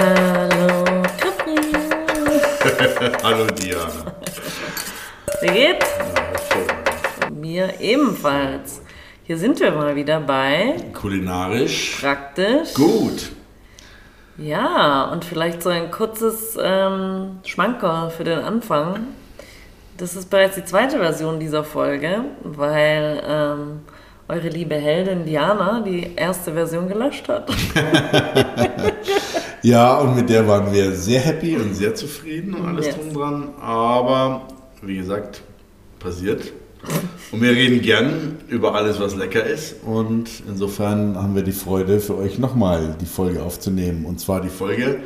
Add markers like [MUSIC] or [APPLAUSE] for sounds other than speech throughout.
Hallo Capri. [LAUGHS] Hallo Diana. Wie geht's? Ja, hervorragend. Mir ebenfalls. Hier sind wir mal wieder bei Kulinarisch Praktisch. gut. Ja, und vielleicht so ein kurzes ähm, Schmankerl für den Anfang. Das ist bereits die zweite Version dieser Folge, weil ähm, eure liebe Heldin Diana die erste Version gelöscht hat. [LAUGHS] [LAUGHS] Ja, und mit der waren wir sehr happy und sehr zufrieden und alles Yes. drum dran. Aber wie gesagt, passiert. Und wir reden gern über alles, was lecker ist. Und insofern haben wir die Freude, für euch nochmal die Folge aufzunehmen. Und zwar die Folge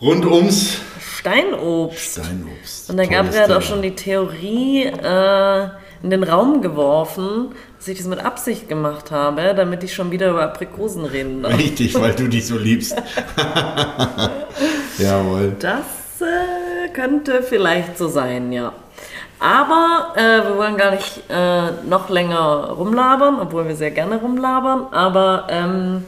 rund ums Steinobst. Steinobst. Und Tolles Gabriel hat auch Thema. schon die Theorie äh, in den Raum geworfen, dass ich das mit Absicht gemacht habe, damit ich schon wieder über Aprikosen reden darf. Richtig, weil du die so liebst. [LAUGHS] Jawohl. Das äh, könnte vielleicht so sein, ja. Aber äh, wir wollen gar nicht äh, noch länger rumlabern, obwohl wir sehr gerne rumlabern. Aber ähm,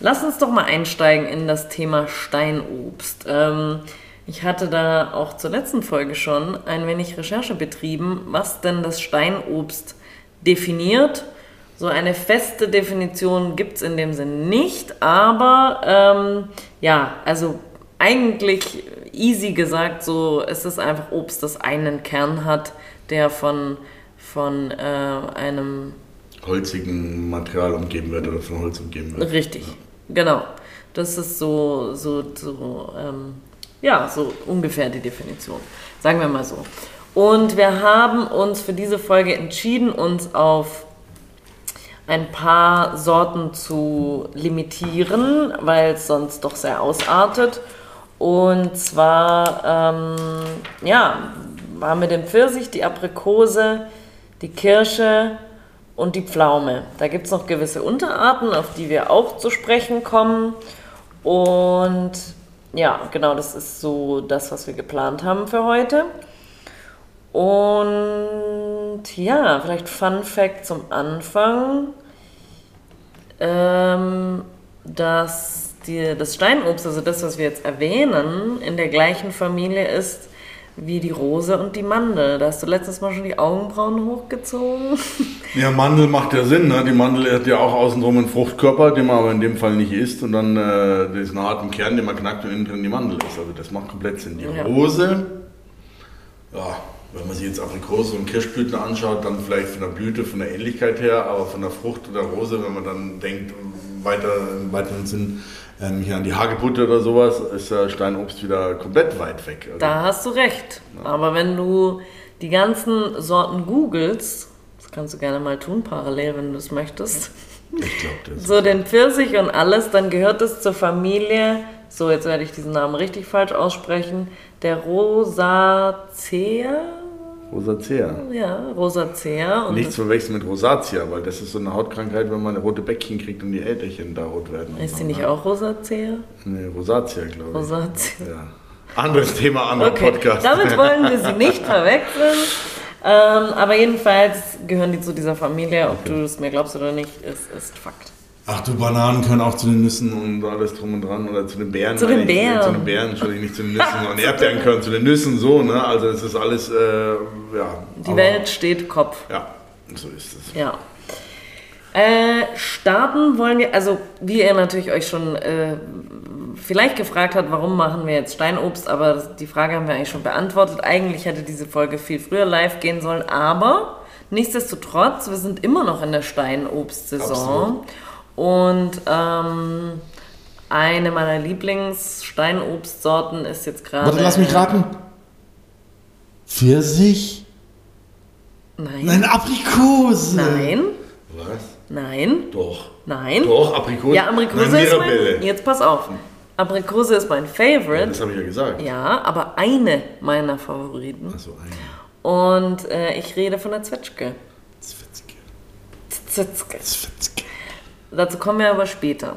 lass uns doch mal einsteigen in das Thema Steinobst. Ähm, ich hatte da auch zur letzten Folge schon ein wenig Recherche betrieben, was denn das Steinobst definiert. So eine feste Definition gibt es in dem Sinn nicht, aber ähm, ja, also eigentlich easy gesagt, so es ist einfach Obst, das einen Kern hat, der von, von äh, einem Holzigen Material umgeben wird oder von Holz umgeben wird. Richtig, genau. Das ist so, so, so, ähm, ja, so ungefähr die Definition. Sagen wir mal so. Und wir haben uns für diese Folge entschieden, uns auf ein paar Sorten zu limitieren, weil es sonst doch sehr ausartet. Und zwar, ähm, ja, haben wir den Pfirsich, die Aprikose, die Kirsche und die Pflaume. Da gibt es noch gewisse Unterarten, auf die wir auch zu sprechen kommen. Und ja, genau, das ist so das, was wir geplant haben für heute. Und ja, vielleicht Fun Fact zum Anfang, ähm, dass die, das Steinobst, also das, was wir jetzt erwähnen, in der gleichen Familie ist wie die Rose und die Mandel. Da hast du letztes Mal schon die Augenbrauen hochgezogen. [LAUGHS] Ja, Mandel macht ja Sinn. Ne? Die Mandel hat ja auch außenrum einen Fruchtkörper, den man aber in dem Fall nicht isst. Und dann äh, diesen harten Kern, den man knackt und innen drin die Mandel ist. Also das macht komplett Sinn. Die Ja. Rose, ja, wenn man sich jetzt Aprikose und Kirschblüten anschaut, dann vielleicht von der Blüte, von der Ähnlichkeit her, aber von der Frucht oder Rose, wenn man dann denkt, weiter im weiteren Sinn ähm, hier an die Hagebutte oder sowas, ist der Steinobst wieder komplett weit weg. Also, Da hast du recht. Aber wenn du die ganzen Sorten googelst, das kannst du gerne mal tun, parallel, wenn du es möchtest, ich glaube, das so den Pfirsich und alles, dann gehört es zur Familie, so jetzt werde ich diesen Namen richtig falsch aussprechen, der Rosacea. Rosacea. Ja, Rosacea. Und Nichts verwechseln mit Rosatia, weil das ist so eine Hautkrankheit, wenn man rote Bäckchen kriegt und die Äderchen da rot werden. ist die nicht ne? auch Rosacea? Nee, Rosatia, glaube ich. Rosacea. Ja. Anderes Thema, anderer Okay, Podcast. damit [LAUGHS] wollen wir sie nicht verwechseln. Ähm, aber jedenfalls gehören die zu dieser Familie. Ob du es mir glaubst oder nicht, ist, ist Fakt. Ach du, Bananen können auch zu den Nüssen und alles drum und dran. Oder zu den Beeren. Zu den. Beeren. Zu den Beeren, Entschuldigung, nicht zu den [LAUGHS] Nüssen. Und Erdbeeren können zu den Nüssen, so, ne? Also es ist alles, äh, ja. Die Welt steht Kopf. Ja, so ist es. Ja. Äh, starten wollen wir, also wie ihr natürlich euch schon äh, vielleicht gefragt habt, warum machen wir jetzt Steinobst, aber die Frage haben wir eigentlich schon beantwortet. Eigentlich hätte diese Folge viel früher live gehen sollen, aber nichtsdestotrotz, wir sind immer noch in der Steinobst-Saison. Und ähm, eine meiner Lieblings-Steinobstsorten ist jetzt gerade. Warte, lass mich raten. Pfirsich? Nein. Nein, Aprikose. Nein. Was? Nein. Doch. Nein. Doch, Aprikose. Ja, Aprikose Nein, ist mein. Jetzt pass auf. Aprikose ist mein Favorite. Das habe ich ja gesagt. Ja, aber eine meiner Favoriten. Achso, eine. Und äh, ich rede von der Zwetschge. Zwetschge. Zwetschge. Zwetschge. Dazu kommen wir aber später.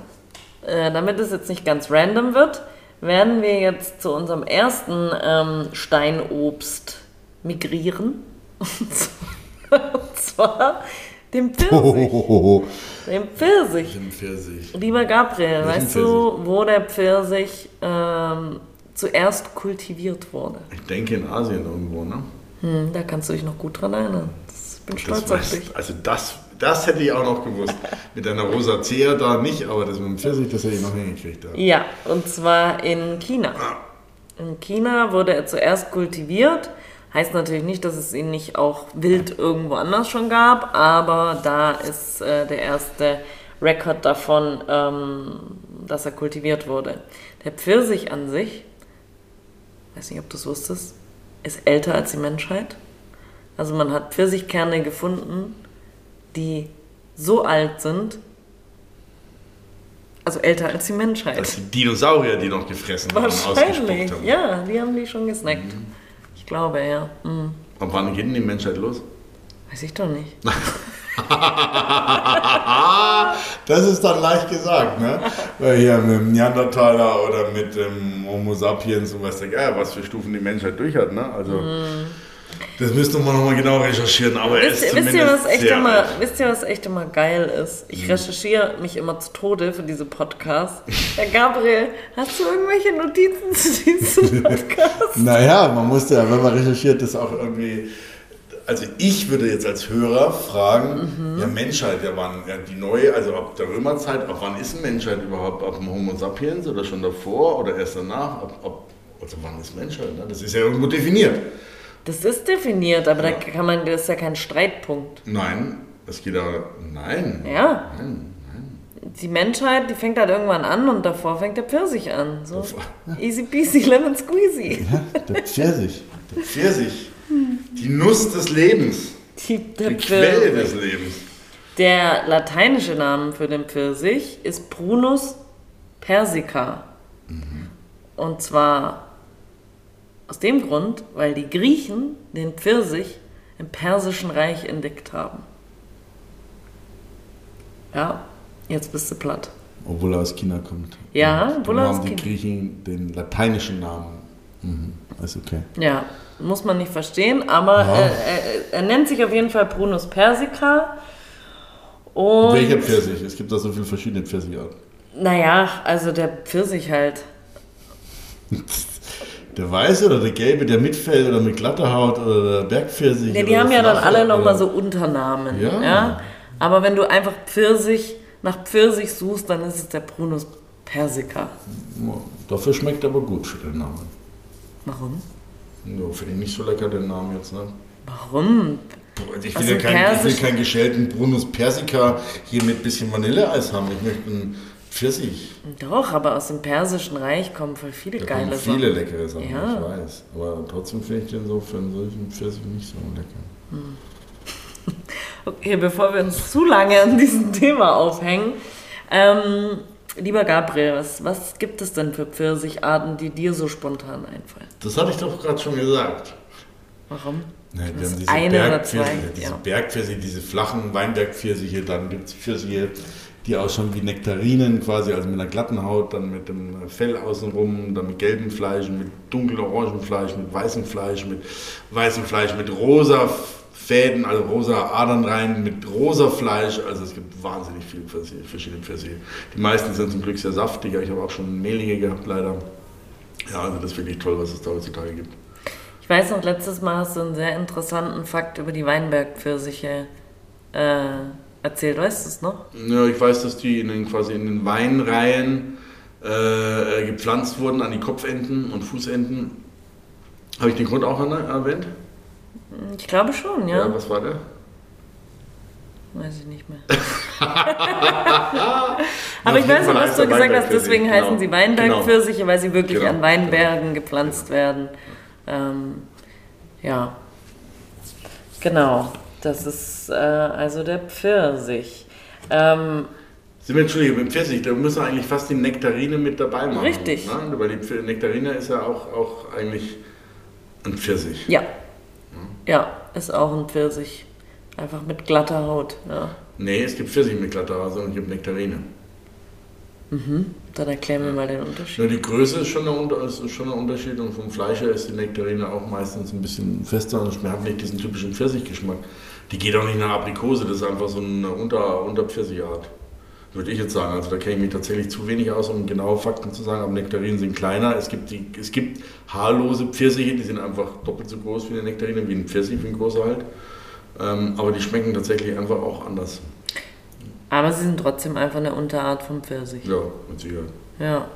Äh, damit es jetzt nicht ganz random wird, werden wir jetzt zu unserem ersten ähm, Steinobst migrieren. Und zwar Dem Pfirsich. [LAUGHS] Dem Pfirsich. Dem Pfirsich. Lieber Gabriel, Welchen weißt du, wo der Pfirsich ähm, zuerst kultiviert wurde? Ich denke in Asien irgendwo, ne? Hm, da kannst du dich noch gut dran erinnern. Ich bin stolz Das auf weiß, dich. also das, das hätte ich auch noch gewusst. mit deiner Rosacea da nicht, aber das mit dem Pfirsich, das hätte ich noch hingekriegt. Ja. Ja, und zwar in China. In China wurde er zuerst kultiviert. Heißt natürlich nicht, dass es ihn nicht auch wild irgendwo anders schon gab, aber da ist äh, der erste Rekord davon, ähm, dass er kultiviert wurde. Der Pfirsich an sich, weiß nicht, ob du es wusstest, ist älter als die Menschheit. Also man hat Pfirsichkerne gefunden, die so alt sind, also älter als die Menschheit. Das sind Dinosaurier, die noch gefressen haben, Wahrscheinlich, haben. ja, die haben die schon gesnackt. Ich glaube, ja. Hm. Und wann geht denn die Menschheit los? Weiß ich doch nicht. [LAUGHS] Das ist dann leicht gesagt, ne? Weil hier mit dem Neandertaler oder mit dem Homo sapiens und was was für Stufen die Menschheit durch hat, ne? Also, das müsste man nochmal genau recherchieren, aber er ist Wisst, ihr- wisst, was echt immer, alt. wisst ihr, was echt immer geil ist? Ich Hm. recherchiere mich immer zu Tode für diese Podcasts. Herr Gabriel, hast du irgendwelche Notizen zu diesem [LAUGHS] Podcast? Naja, man muss ja, wenn man recherchiert, das auch irgendwie. Also ich würde jetzt als Hörer fragen, Mhm. ja Menschheit, ja wann, ja die neue, also ab der Römerzeit, ab wann ist Menschheit überhaupt? Ab dem Homo sapiens oder schon davor oder erst danach? Ab, ab, also wann ist Menschheit? Ne? Das ist ja irgendwo definiert. Das ist definiert, aber da kann man, das ist ja kein Streitpunkt. Nein, es geht aber, nein. Ja, Nein, die Menschheit, die fängt halt irgendwann an und davor fängt der Pfirsich an. So. Davor- [LAUGHS] Easy peasy lemon squeezy. der Pfirsich. Der Pfirsich. Die Nuss des Lebens. Die, Die Quelle des Lebens. Der lateinische Name für den Pfirsich ist Prunus persica. Und zwar aus dem Grund, weil die Griechen den Pfirsich im Persischen Reich entdeckt haben. Ja, jetzt bist du platt. Obwohl er aus China kommt. Ja, obwohl er aus haben die China- Griechen den lateinischen Namen. Mhm. Ist okay. Ja, muss man nicht verstehen, aber Ja. äh, er, er nennt sich auf jeden Fall Prunus persica. Und Welcher Pfirsich? Es gibt da so viele verschiedene Pfirsicharten. naja, also der Pfirsich halt. [LAUGHS] Der weiße oder der gelbe, der mitfällt oder mit glatter Haut oder der Bergpfirsich? Ja, die haben ja dann alle nochmal so Unternamen. Ja. Ja. Aber wenn du einfach Pfirsich nach Pfirsich suchst, dann ist es der Prunus persica. Dafür schmeckt aber gut für den Namen. Warum? Nur finde ich nicht so lecker den Namen jetzt. Ne? Warum? Ich will, ja dem kein, ich will keinen geschälten Brunus Persica hier mit bisschen Vanilleeis haben. Ich möchte einen Pfirsich. Doch, aber aus dem Persischen Reich kommen voll viele Da geile Sachen. viele leckere Sachen, Ja. ich weiß. Aber trotzdem finde ich den so für einen solchen Pfirsich nicht so lecker. [LAUGHS] Okay, bevor wir uns zu lange an diesem [LAUGHS] Thema aufhängen, ähm, lieber Gabriel, was, was gibt es denn für Pfirsicharten, die dir so spontan einfallen? Das hatte ich doch gerade schon gesagt. Warum? Ja, wir haben diese eine oder Bergpfirsiche, zwei, diese ja. Bergpfirsiche, diese flachen Weinbergpfirsiche, dann gibt es Pfirsiche, die ausschauen wie Nektarinen quasi, also mit einer glatten Haut, dann mit dem Fell außenrum, dann mit gelbem Fleisch, mit dunkelorangen Fleisch, mit weißem Fleisch, mit weißem Fleisch, mit rosa Fäden, also rosa Adern rein, mit rosa Fleisch, also es gibt wahnsinnig viele verschiedene Pfirsiche. Die meisten sind zum Glück sehr saftiger, ich habe auch schon mehlige gehabt leider. Ja, also das ist wirklich toll, was es da heutzutage gibt. Ich weiß noch, letztes Mal hast du einen sehr interessanten Fakt über die Weinbergpfirsiche äh, erzählt. Weißt du es noch? Ja, ich weiß, dass die in den, quasi in den Weinreihen äh, gepflanzt wurden an die Kopfenden und Fußenden. Habe ich den Grund auch erwähnt? Ich glaube schon, ja. was war der? Weiß ich nicht mehr. Ja, [LAUGHS] [LAUGHS] Aber ich weiß heißt dass du gesagt hast, deswegen genau. heißen sie Weinbergpfirsiche, weil sie wirklich Genau, an Weinbergen gepflanzt werden. Ähm, ja, genau. Das ist äh, also der Pfirsich. Ähm, Sind wir entschuldige, mit Pfirsich, da müssen wir eigentlich fast die Nektarine mit dabei machen. Richtig. Ne? Weil die Nektarine ist ja auch, auch eigentlich ein Pfirsich. ja. Ja, ist auch ein Pfirsich. Einfach mit glatter Haut. Ja. Nee, es gibt Pfirsich mit glatter Haut, sondern es gibt Nektarine. Dann erklär mir mal den Unterschied. Nur die Größe ist schon, ist schon ein Unterschied und vom Fleisch her ist die Nektarine auch meistens ein bisschen fester und hat nicht diesen typischen Pfirsichgeschmack. Die geht auch nicht nach Aprikose, das ist einfach so eine Unter, Unterpfirsichart. Würde ich jetzt sagen. Also da kenne ich mich tatsächlich zu wenig aus, um genaue Fakten zu sagen. Aber Nektarinen sind kleiner. Es gibt, die, es gibt haarlose Pfirsiche, die sind einfach doppelt so groß wie eine Nektarine, wie ein Pfirsich, wie ein großer halt. Ähm, aber die schmecken tatsächlich einfach auch anders. Aber sie sind trotzdem einfach eine Unterart vom Pfirsich. Ja, mit Sicherheit. Ja.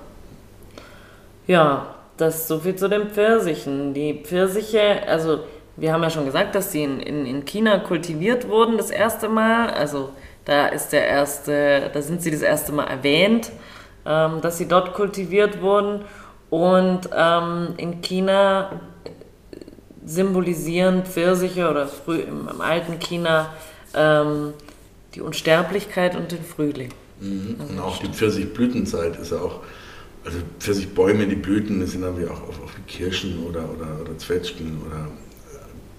Ja, das ist so viel zu den Pfirsichen. Die Pfirsiche, also wir haben ja schon gesagt, dass sie in, in, in China kultiviert wurden das erste Mal. Also da ist der erste, da sind sie das erste Mal erwähnt, ähm, dass sie dort kultiviert wurden. Und ähm, in China symbolisieren Pfirsiche oder früh im, im alten China ähm, die Unsterblichkeit und den Frühling. Mhm. Also und auch die Pfirsichblütenzeit ist ja auch, also Pfirsichbäume, die Blüten, das sind dann wie auch auf, auf Kirschen oder, oder, oder Zwetschgen oder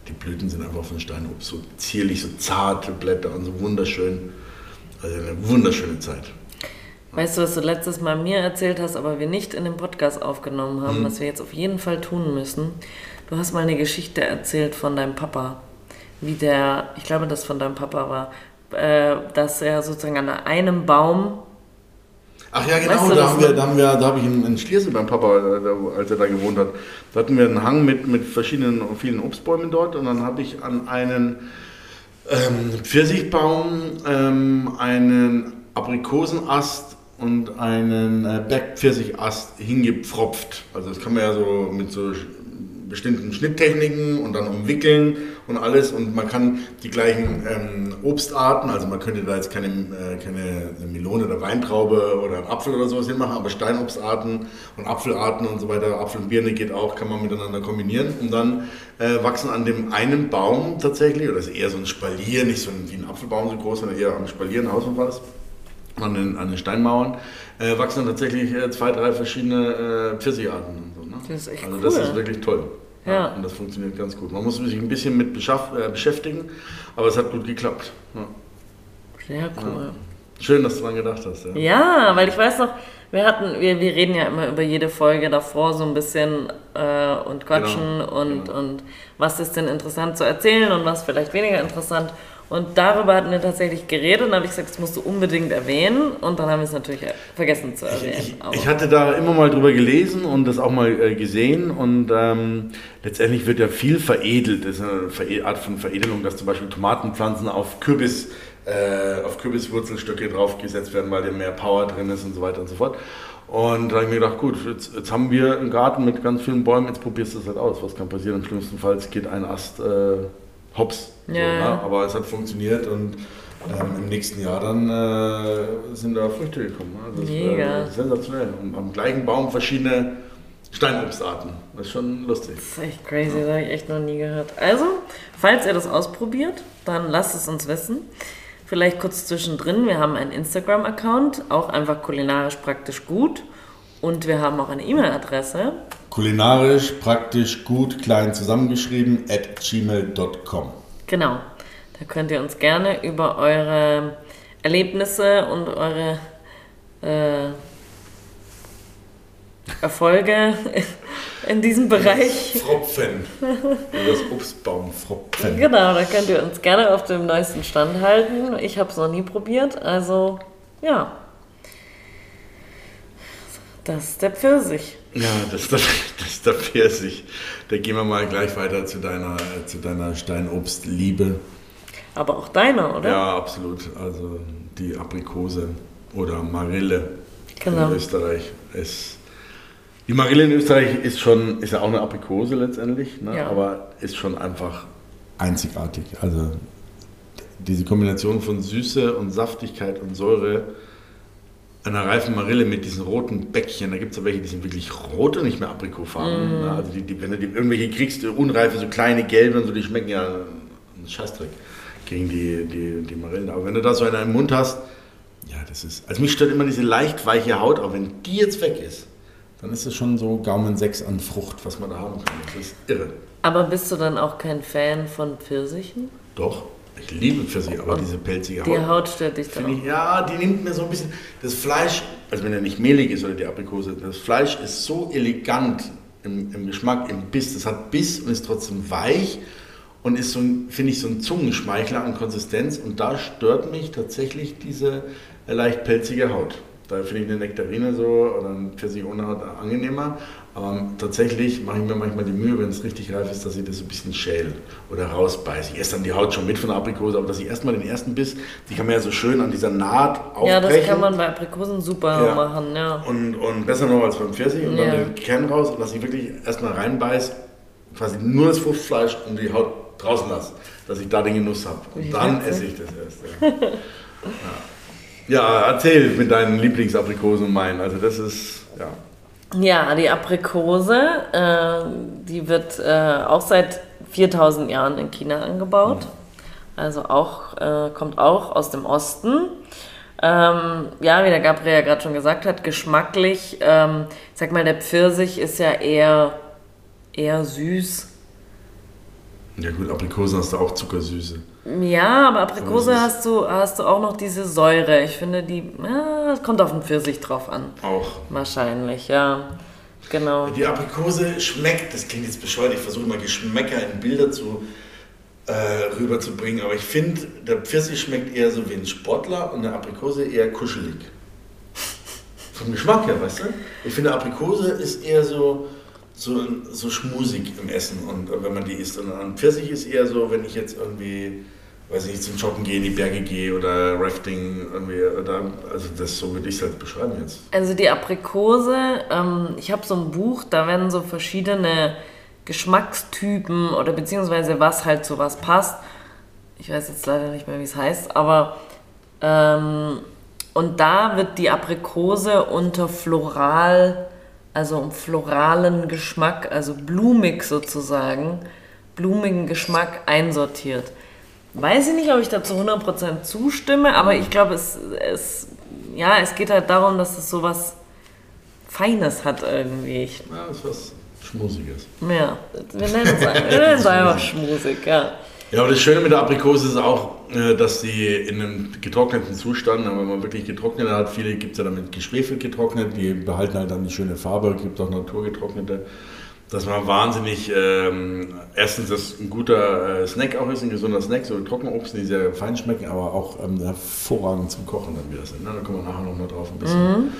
die Blüten sind einfach von Steinobst so zierlich, so zarte Blätter und so wunderschön. Also eine wunderschöne Zeit. Weißt du, was du letztes Mal mir erzählt hast, aber wir nicht in dem Podcast aufgenommen haben, mhm. was wir jetzt auf jeden Fall tun müssen? Du hast mal eine Geschichte erzählt von deinem Papa, wie der, ich glaube, das von deinem Papa war, äh, dass er sozusagen an einem Baum Ach ja, genau, weißt du, da, haben wir, da, haben wir, da habe ich in, in Schliersee beim Papa, äh, als er da gewohnt hat, da hatten wir einen Hang mit, mit verschiedenen, vielen Obstbäumen dort und dann habe ich an einen ähm, Pfirsichbaum, ähm, einen Aprikosenast und einen äh, Bergpfirsichast hingepfropft. Also das kann man ja so mit so bestimmten Schnitttechniken und dann umwickeln und alles und man kann die gleichen ähm, Obstarten, also man könnte da jetzt keine, äh, keine Melone oder Weintraube oder Apfel oder sowas hinmachen, aber Steinobstarten und Apfelarten und so weiter, Apfel und Birne geht auch, kann man miteinander kombinieren und dann äh, wachsen an dem einen Baum tatsächlich, oder ist eher so ein Spalier, nicht so ein, wie ein Apfelbaum so groß, sondern eher am Spalier, ein Haus und was, an den, an den Steinmauern, äh, wachsen dann tatsächlich äh, zwei, drei verschiedene äh, Pfirsicharten und so. Das ist echt also cool. das ist wirklich toll. Ja. ja. Und das funktioniert ganz gut. Man muss sich ein bisschen mit äh, beschäftigen, aber es hat gut geklappt. Ja. Sehr cool. Ja. Schön, dass du daran gedacht hast. Ja. ja, weil ich weiß noch, wir hatten, wir, wir reden ja immer über jede Folge davor so ein bisschen äh, und quatschen genau. und, genau. und was ist denn interessant zu erzählen und was vielleicht weniger interessant. Und darüber hatten wir tatsächlich geredet und habe ich gesagt, das musst du unbedingt erwähnen. Und dann haben wir es natürlich vergessen zu erwähnen. Ich, ich, ich hatte da immer mal drüber gelesen und das auch mal äh, gesehen. Und ähm, letztendlich wird ja viel veredelt. Das ist eine Art von Veredelung, dass zum Beispiel Tomatenpflanzen auf Kürbis, äh, auf Kürbiswurzelstöcke draufgesetzt werden, weil da mehr Power drin ist und so weiter und so fort. Und da habe ich mir gedacht, gut, jetzt, jetzt, haben wir einen Garten mit ganz vielen Bäumen, jetzt probierst du es halt aus. Was kann passieren? Im schlimmsten Fall geht ein Ast äh, hops. Ja. So, ne? Aber es hat funktioniert und ähm, im nächsten Jahr dann äh, sind da Früchte gekommen. Ne? Das Mega. Ist, äh, sensationell. Und am gleichen Baum verschiedene Steinobstarten. Das ist schon lustig. Das ist echt crazy, ja. das habe ich echt noch nie gehört. Also, falls ihr das ausprobiert, dann lasst es uns wissen. Vielleicht kurz zwischendrin, wir haben einen Instagram-Account, auch einfach kulinarisch praktisch gut. Und wir haben auch eine E-Mail-Adresse. Kulinarisch praktisch gut klein zusammengeschrieben at gmail.com. Genau. Da könnt ihr uns gerne über eure Erlebnisse und eure äh, Erfolge [LAUGHS] in diesem Bereich. Fropfen. das Obstbaum Fropfen. Genau, da könnt ihr uns gerne auf dem neuesten Stand halten. Ich habe es noch nie probiert, also ja. Das ist der Pfirsich. Ja, das ist der, [LAUGHS] das ist der Pfirsich. Da gehen wir mal gleich weiter zu deiner, zu deiner Steinobstliebe. Aber auch deiner, oder? Ja, absolut. Also die Aprikose oder Marille genau. in Österreich ist. Die Marille in Österreich ist schon, ist ja auch eine Aprikose letztendlich, ne? ja. aber ist schon einfach einzigartig. Also diese Kombination von Süße und Saftigkeit und Säure einer reifen Marille mit diesen roten Bäckchen. Da gibt es ja welche, die sind wirklich rot und nicht mehr Aprikofarben. Mm. Also die, die, wenn du die, irgendwelche kriegst, unreife, so kleine gelbe und so, die schmecken ja einen Scheißdreck gegen die, die, die Marillen. Aber wenn du da so eine im Mund hast, ja, das ist. Also mich stört immer diese leicht weiche Haut, aber wenn die jetzt weg ist, dann ist es schon so Gaumen 6 an Frucht, was man da haben kann. Das ist irre. Aber bist du dann auch kein Fan von Pfirsichen? Doch. Ich liebe Pfirsich, aber diese pelzige Haut. Die Haut stört dich dann. Ich, ja, die nimmt mir so ein bisschen. Das Fleisch, also wenn er nicht mehlig ist oder die Aprikose, das Fleisch ist so elegant im, im Geschmack, im Biss. Das hat Biss und ist trotzdem weich und ist so, finde ich, so ein Zungenschmeichler an Konsistenz und da stört mich tatsächlich diese leicht pelzige Haut. Da finde ich eine Nektarine so oder ein Pfirsich ohne Haut angenehmer. Aber tatsächlich mache ich mir manchmal die Mühe, wenn es richtig reif ist, dass ich das ein bisschen schäle oder rausbeiße. Ich esse dann die Haut schon mit von der Aprikose, aber dass ich erstmal den ersten Biss, die kann man ja so schön an dieser Naht aufbrechen. Ja, das kann man bei Aprikosen super ja. machen, ja. Und, und besser noch als beim Pfirsich und ja. dann den Kern raus und dass ich wirklich erstmal reinbeiße, quasi nur das Fruchtfleisch und die Haut draußen lasse, dass ich da den Genuss habe. Und dann esse ich das erst. Ja. ja. ja, erzähl mit deinen Lieblingsaprikosen und meinen. Also das ist, ja. Ja, die Aprikose, äh, die wird äh, auch seit 4000 Jahren in China angebaut. Mhm. Also auch, äh, kommt auch aus dem Osten. Ähm, ja, wie der Gabriel ja gerade schon gesagt hat, geschmacklich, ähm, ich sag mal, der Pfirsich ist ja eher, eher süß. Ja gut, Aprikosen hast du auch Zuckersüße. Ja, aber Aprikose hast du, hast du auch noch diese Säure. Ich finde, die ja, kommt auf den Pfirsich drauf an. Auch. Wahrscheinlich, ja. Genau. Die Aprikose schmeckt, das klingt jetzt bescheuert, ich versuche immer Geschmäcker in Bilder zu, äh, rüberzubringen, aber ich finde, der Pfirsich schmeckt eher so wie ein Sportler und der Aprikose eher kuschelig. Vom Geschmack her, weißt du? Ich finde, Aprikose ist eher so, so, so schmusig im Essen und wenn man die isst. Und ein Pfirsich ist eher so, wenn ich jetzt irgendwie weiß nicht, zum Joggen gehe, in die Berge gehe oder Rafting irgendwie. Oder, also das so würde ich es halt beschreiben jetzt. Also die Aprikose, ähm, ich habe so ein Buch, da werden so verschiedene Geschmackstypen oder beziehungsweise was halt zu was passt. Ich weiß jetzt leider nicht mehr, wie es heißt, aber ähm, und da wird die Aprikose unter floral, also um floralen Geschmack, also blumig sozusagen, blumigen Geschmack einsortiert. Weiß ich nicht, ob ich da zu 100% zustimme, aber ich glaube, es, es, ja, es geht halt darum, dass es so was Feines hat irgendwie. Ja, es ist was Schmusiges. Ja, wir nennen es einfach, einfach schmusig, ja. Ja, aber das Schöne mit der Aprikose ist auch, dass sie in einem getrockneten Zustand, wenn man wirklich getrocknet hat, viele gibt es ja damit geschwefelt getrocknet, die behalten halt dann die schöne Farbe, gibt auch naturgetrocknete dass man wahnsinnig, ähm, erstens, dass ein guter äh, Snack auch ist, ein gesunder Snack, so Trockenobst, die sehr fein schmecken, aber auch ähm, hervorragend zum Kochen dann wieder sind. Ne? Da kommen wir nachher nochmal drauf ein bisschen. Mhm.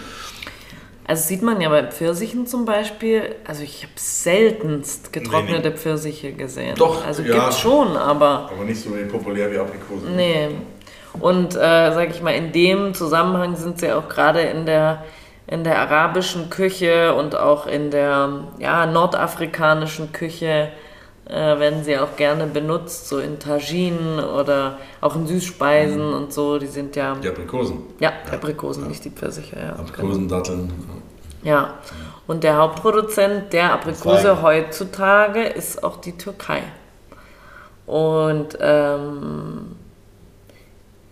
Also sieht man ja bei Pfirsichen zum Beispiel, also ich habe seltenst getrocknete nee, nee. Pfirsiche gesehen. Doch, also ja, gibt's schon, aber... Aber nicht so populär wie Aprikosen. Nee. Und äh, sage ich mal, in dem Zusammenhang sind sie auch gerade in der in der arabischen Küche und auch in der ja, nordafrikanischen Küche äh, werden sie auch gerne benutzt, so in Taginen oder auch in Süßspeisen mhm. und so. Die sind ja. Die Aprikosen. Ja, ja. Aprikosen, ja. nicht die Pfirsiche. Ja, Aprikosen, genau. Datteln. Ja. Und der Hauptproduzent der Aprikose heutzutage ist auch die Türkei. Und ähm,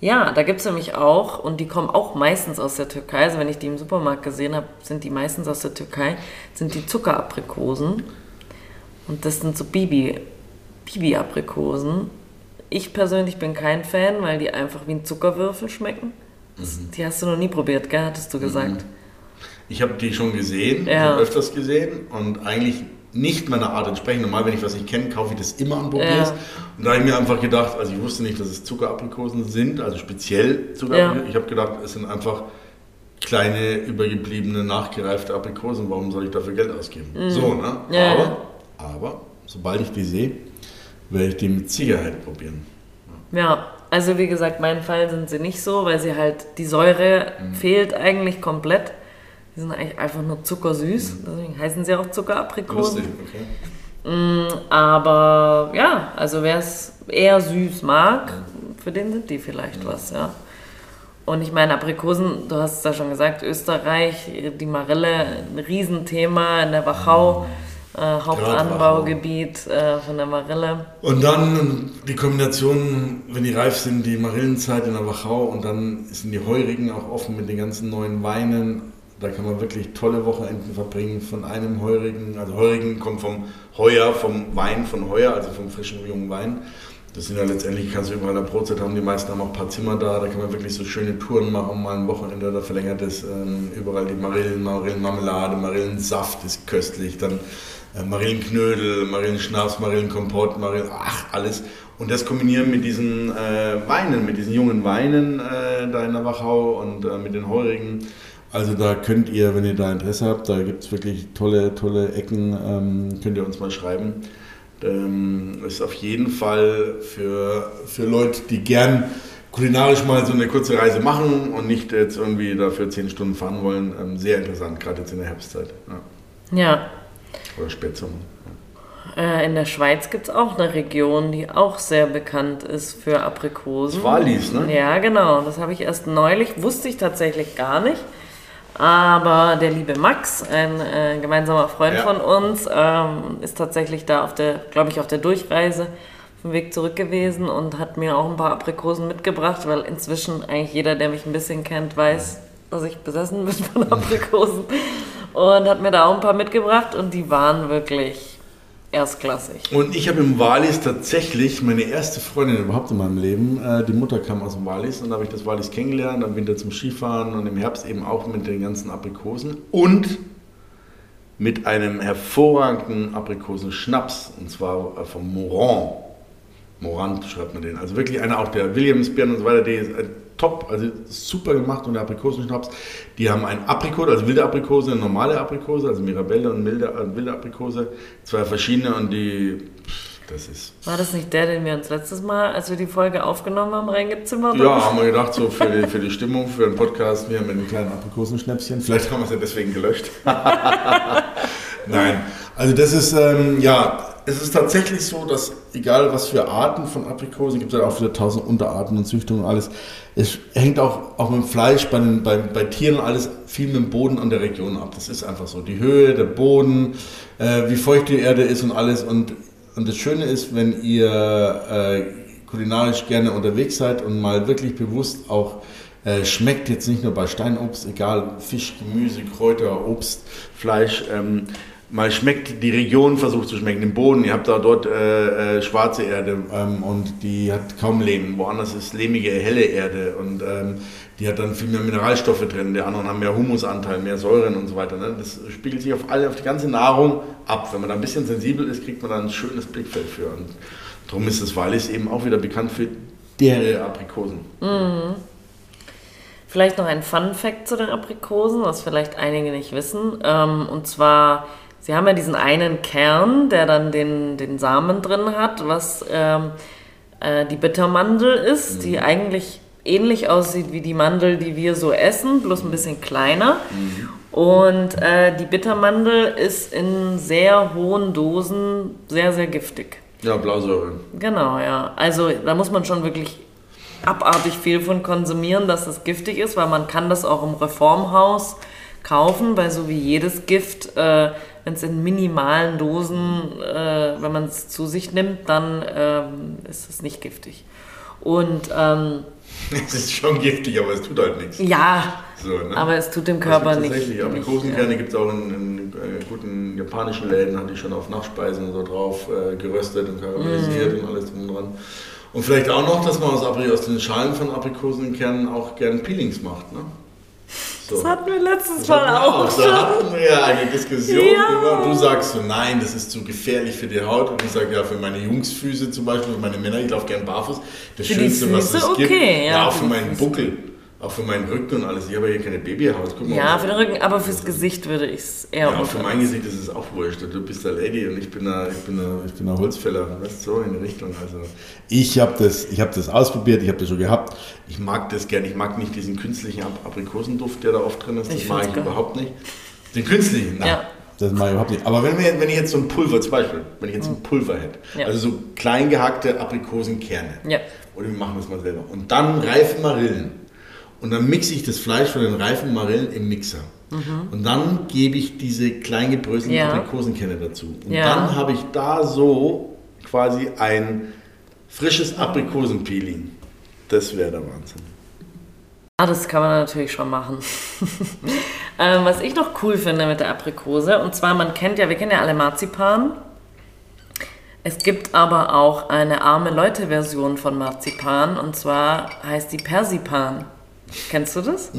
ja, da gibt es nämlich auch, und die kommen auch meistens aus der Türkei, also wenn ich die im Supermarkt gesehen habe, sind die meistens aus der Türkei, sind die Zuckeraprikosen. Und das sind so Bibi, Bibi-Aprikosen. Ich persönlich bin kein Fan, weil die einfach wie ein Zuckerwürfel schmecken. Mhm. Die hast du noch nie probiert, gell? Hattest du gesagt. Mhm. Ich habe die schon gesehen, ja. öfters gesehen und eigentlich nicht meiner Art entsprechen. Normal, wenn ich was nicht kenne, kaufe ich das immer an Probiers. Ja. Und da habe ich mir einfach gedacht, also ich wusste nicht, dass es Zuckeraprikosen sind, also speziell Zuckeraprikosen. Ja. Ich habe gedacht, es sind einfach kleine, übergebliebene, nachgereifte Aprikosen. Warum soll ich dafür Geld ausgeben? Mhm. So, ne? Ja. Aber, aber, sobald ich die sehe, werde ich die mit Sicherheit probieren. Ja, also wie gesagt, mein Fall sind sie nicht so, weil sie halt, die Säure mhm. fehlt eigentlich komplett. Die sind eigentlich einfach nur zuckersüß, mhm. deswegen heißen sie auch Zuckeraprikosen. Okay. Mm, aber ja, also wer es eher süß mag, für den sind die vielleicht was, ja. Und ich meine, Aprikosen, du hast es ja schon gesagt, Österreich, die Marille, ein Riesenthema in der Wachau. Äh, Hauptanbaugebiet äh, von der Marille. Und dann die Kombination, wenn die reif sind, die Marillenzeit in der Wachau und dann sind die Heurigen auch offen mit den ganzen neuen Weinen da kann man wirklich tolle Wochenenden verbringen von einem Heurigen. Also Heurigen kommt vom Heuer, vom Wein von Heuer, also vom frischen jungen Wein. Das sind ja letztendlich, kannst du überall eine Brotzeit haben, die meisten haben auch ein paar Zimmer da, da kann man wirklich so schöne Touren machen, mal ein Wochenende oder verlängert es. Ähm, überall die Marillen, Marillenmarmelade, Marillensaft ist köstlich. Dann Marillenknödel, Marillenschnaps, Marillenkompott, Marillen, ach, alles. Und das kombinieren mit diesen äh, Weinen, mit diesen jungen Weinen äh, da in der Wachau und äh, mit den Heurigen. Also da könnt ihr, wenn ihr da Interesse habt, da gibt es wirklich tolle, tolle Ecken, ähm, könnt ihr uns mal schreiben. Ähm, ist auf jeden Fall für, für Leute, die gern kulinarisch mal so eine kurze Reise machen und nicht jetzt irgendwie dafür zehn Stunden fahren wollen, ähm, sehr interessant, gerade jetzt in der Herbstzeit. Ja. ja. Oder Spätsommer. Äh, in der Schweiz gibt es auch eine Region, die auch sehr bekannt ist für Aprikosen. Das Wallis, ne? Ja, genau. Das habe ich erst neulich, wusste ich tatsächlich gar nicht. Aber der liebe Max, ein äh, gemeinsamer Freund ja. von uns, ähm, ist tatsächlich da auf der, glaube ich, auf der Durchreise dem Weg zurück gewesen und hat mir auch ein paar Aprikosen mitgebracht, weil inzwischen eigentlich jeder, der mich ein bisschen kennt, weiß, dass ich besessen bin von Aprikosen. [LAUGHS] Und hat mir da auch ein paar mitgebracht und die waren wirklich erstklassig. Und ich habe im Wallis tatsächlich meine erste Freundin überhaupt in meinem Leben. Äh, die Mutter kam aus dem Wallis und da habe ich das Wallis kennengelernt, am Winter zum Skifahren und im Herbst eben auch mit den ganzen Aprikosen und mit einem hervorragenden Aprikosen-Schnaps und zwar äh, vom Moran. Morant schreibt man den. Also wirklich einer auch der Williamsbeeren und so weiter, ist äh, top, also super gemacht und der Aprikosenschnaps. Die haben ein Aprikot, also wilde Aprikose, eine normale Aprikose, also Mirabelle und wilde, äh, wilde Aprikose, zwei verschiedene und die, das ist... War das nicht der, den wir uns letztes Mal, als wir die Folge aufgenommen haben, reingezimmert haben? Ja, haben wir gedacht, so für die, für die Stimmung, für den Podcast, wir haben einen kleinen Aprikosenschnäpschen, vielleicht haben wir es ja deswegen gelöscht. [LAUGHS] Nein, also das ist, ähm, ja, es ist tatsächlich so, dass egal was für Arten von Aprikosen, gibt es ja auch wieder tausend Unterarten und Züchtungen und alles, es hängt auch, auch mit dem Fleisch, bei, bei, bei Tieren alles viel mit dem Boden und der Region ab. Das ist einfach so. Die Höhe, der Boden, äh, wie feucht die Erde ist und alles. Und, und das Schöne ist, wenn ihr äh, kulinarisch gerne unterwegs seid und mal wirklich bewusst auch äh, schmeckt jetzt nicht nur bei Steinobst, egal Fisch, Gemüse, Kräuter, Obst, Fleisch, ähm, mal schmeckt, die Region versucht zu schmecken, den Boden. Ihr habt da dort äh, äh, schwarze Erde ähm, und die hat kaum Lehm. Woanders ist lehmige, helle Erde und ähm, die hat dann viel mehr Mineralstoffe drin. Die anderen haben mehr Humusanteil, mehr Säuren und so weiter. Ne? Das spiegelt sich auf alle, auf die ganze Nahrung ab. Wenn man da ein bisschen sensibel ist, kriegt man da ein schönes Blickfeld für. Und darum ist das Wallis eben auch wieder bekannt für deren Aprikosen. Mhm. Vielleicht noch ein Fun Fact zu den Aprikosen, was vielleicht einige nicht wissen. Ähm, und zwar Sie haben ja diesen einen Kern, der dann den, den Samen drin hat, was ähm, äh, die Bittermandel ist, mhm. die eigentlich ähnlich aussieht wie die Mandel, die wir so essen, bloß ein bisschen kleiner. Mhm. Und äh, die Bittermandel ist in sehr hohen Dosen sehr, sehr giftig. Ja, Blausäure. Genau, ja. Also da muss man schon wirklich abartig viel von konsumieren, dass es giftig ist, weil man kann das auch im Reformhaus kaufen, weil so wie jedes Gift äh, wenn es in minimalen Dosen, äh, wenn man es zu sich nimmt, dann ähm, ist es nicht giftig. Und ähm, es ist schon giftig, aber es tut halt nichts. Ja, so, ne? aber es tut dem Körper tatsächlich, nicht. Tatsächlich, Aprikosenkerne ja. gibt es auch in, in, äh, guten japanischen Läden, hatte ich schon auf Nachspeisen und so drauf äh, geröstet und karamellisiert mm. und alles drum dran. Und vielleicht auch noch, dass man aus, aus den Schalen von Aprikosenkernen auch gern Peelings macht. Ne? So. Das hatten wir letztes Mal auch. auch. Da hatten wir ja eine Diskussion ja. über. Du sagst so, nein, das ist zu gefährlich für die Haut. Und ich sage ja, für meine Jungsfüße zum Beispiel, für meine Männer, ich laufe gern barfuß. Das für Schönste, was es okay, gibt. Ja, ja auch für meinen Buckel. Auch für meinen Rücken und alles. Ich habe ja hier keine Babyhaut. Guck mal, ja, für den Rücken, aber fürs Gesicht würde ich es eher Ja, für mein Gesicht ist es auch wurscht. Du bist der Lady und ich bin der, ich bin der, ich bin der Holzfäller. Weißt so in die Richtung. Also ich habe das, hab das ausprobiert, ich habe das schon gehabt. Ich mag das gerne. Ich mag nicht diesen künstlichen Aprikosenduft, der da oft drin ist. Das ich mag ich überhaupt nicht. Den künstlichen? Nein. Ja. Das mache ich überhaupt nicht. Aber wenn, wir, wenn ich jetzt so ein Pulver, zum Beispiel, wenn ich jetzt ein Pulver hätte, ja. also so klein gehackte Aprikosenkerne, ja. oder wir machen das mal selber, und dann reife Marillen, und dann mixe ich das Fleisch von den reifen Marillen im Mixer. Mhm. Und dann gebe ich diese klein gebröselten ja. Aprikosenkerne dazu. Und ja. dann habe ich da so quasi ein frisches Aprikosenpeeling. Das wäre der Wahnsinn. Ah, das kann man natürlich schon machen. [LAUGHS] ähm, was ich noch cool finde mit der Aprikose, und zwar, man kennt ja, wir kennen ja alle Marzipan. Es gibt aber auch eine arme Leute-Version von Marzipan, und zwar heißt die Persipan. Kennst du das?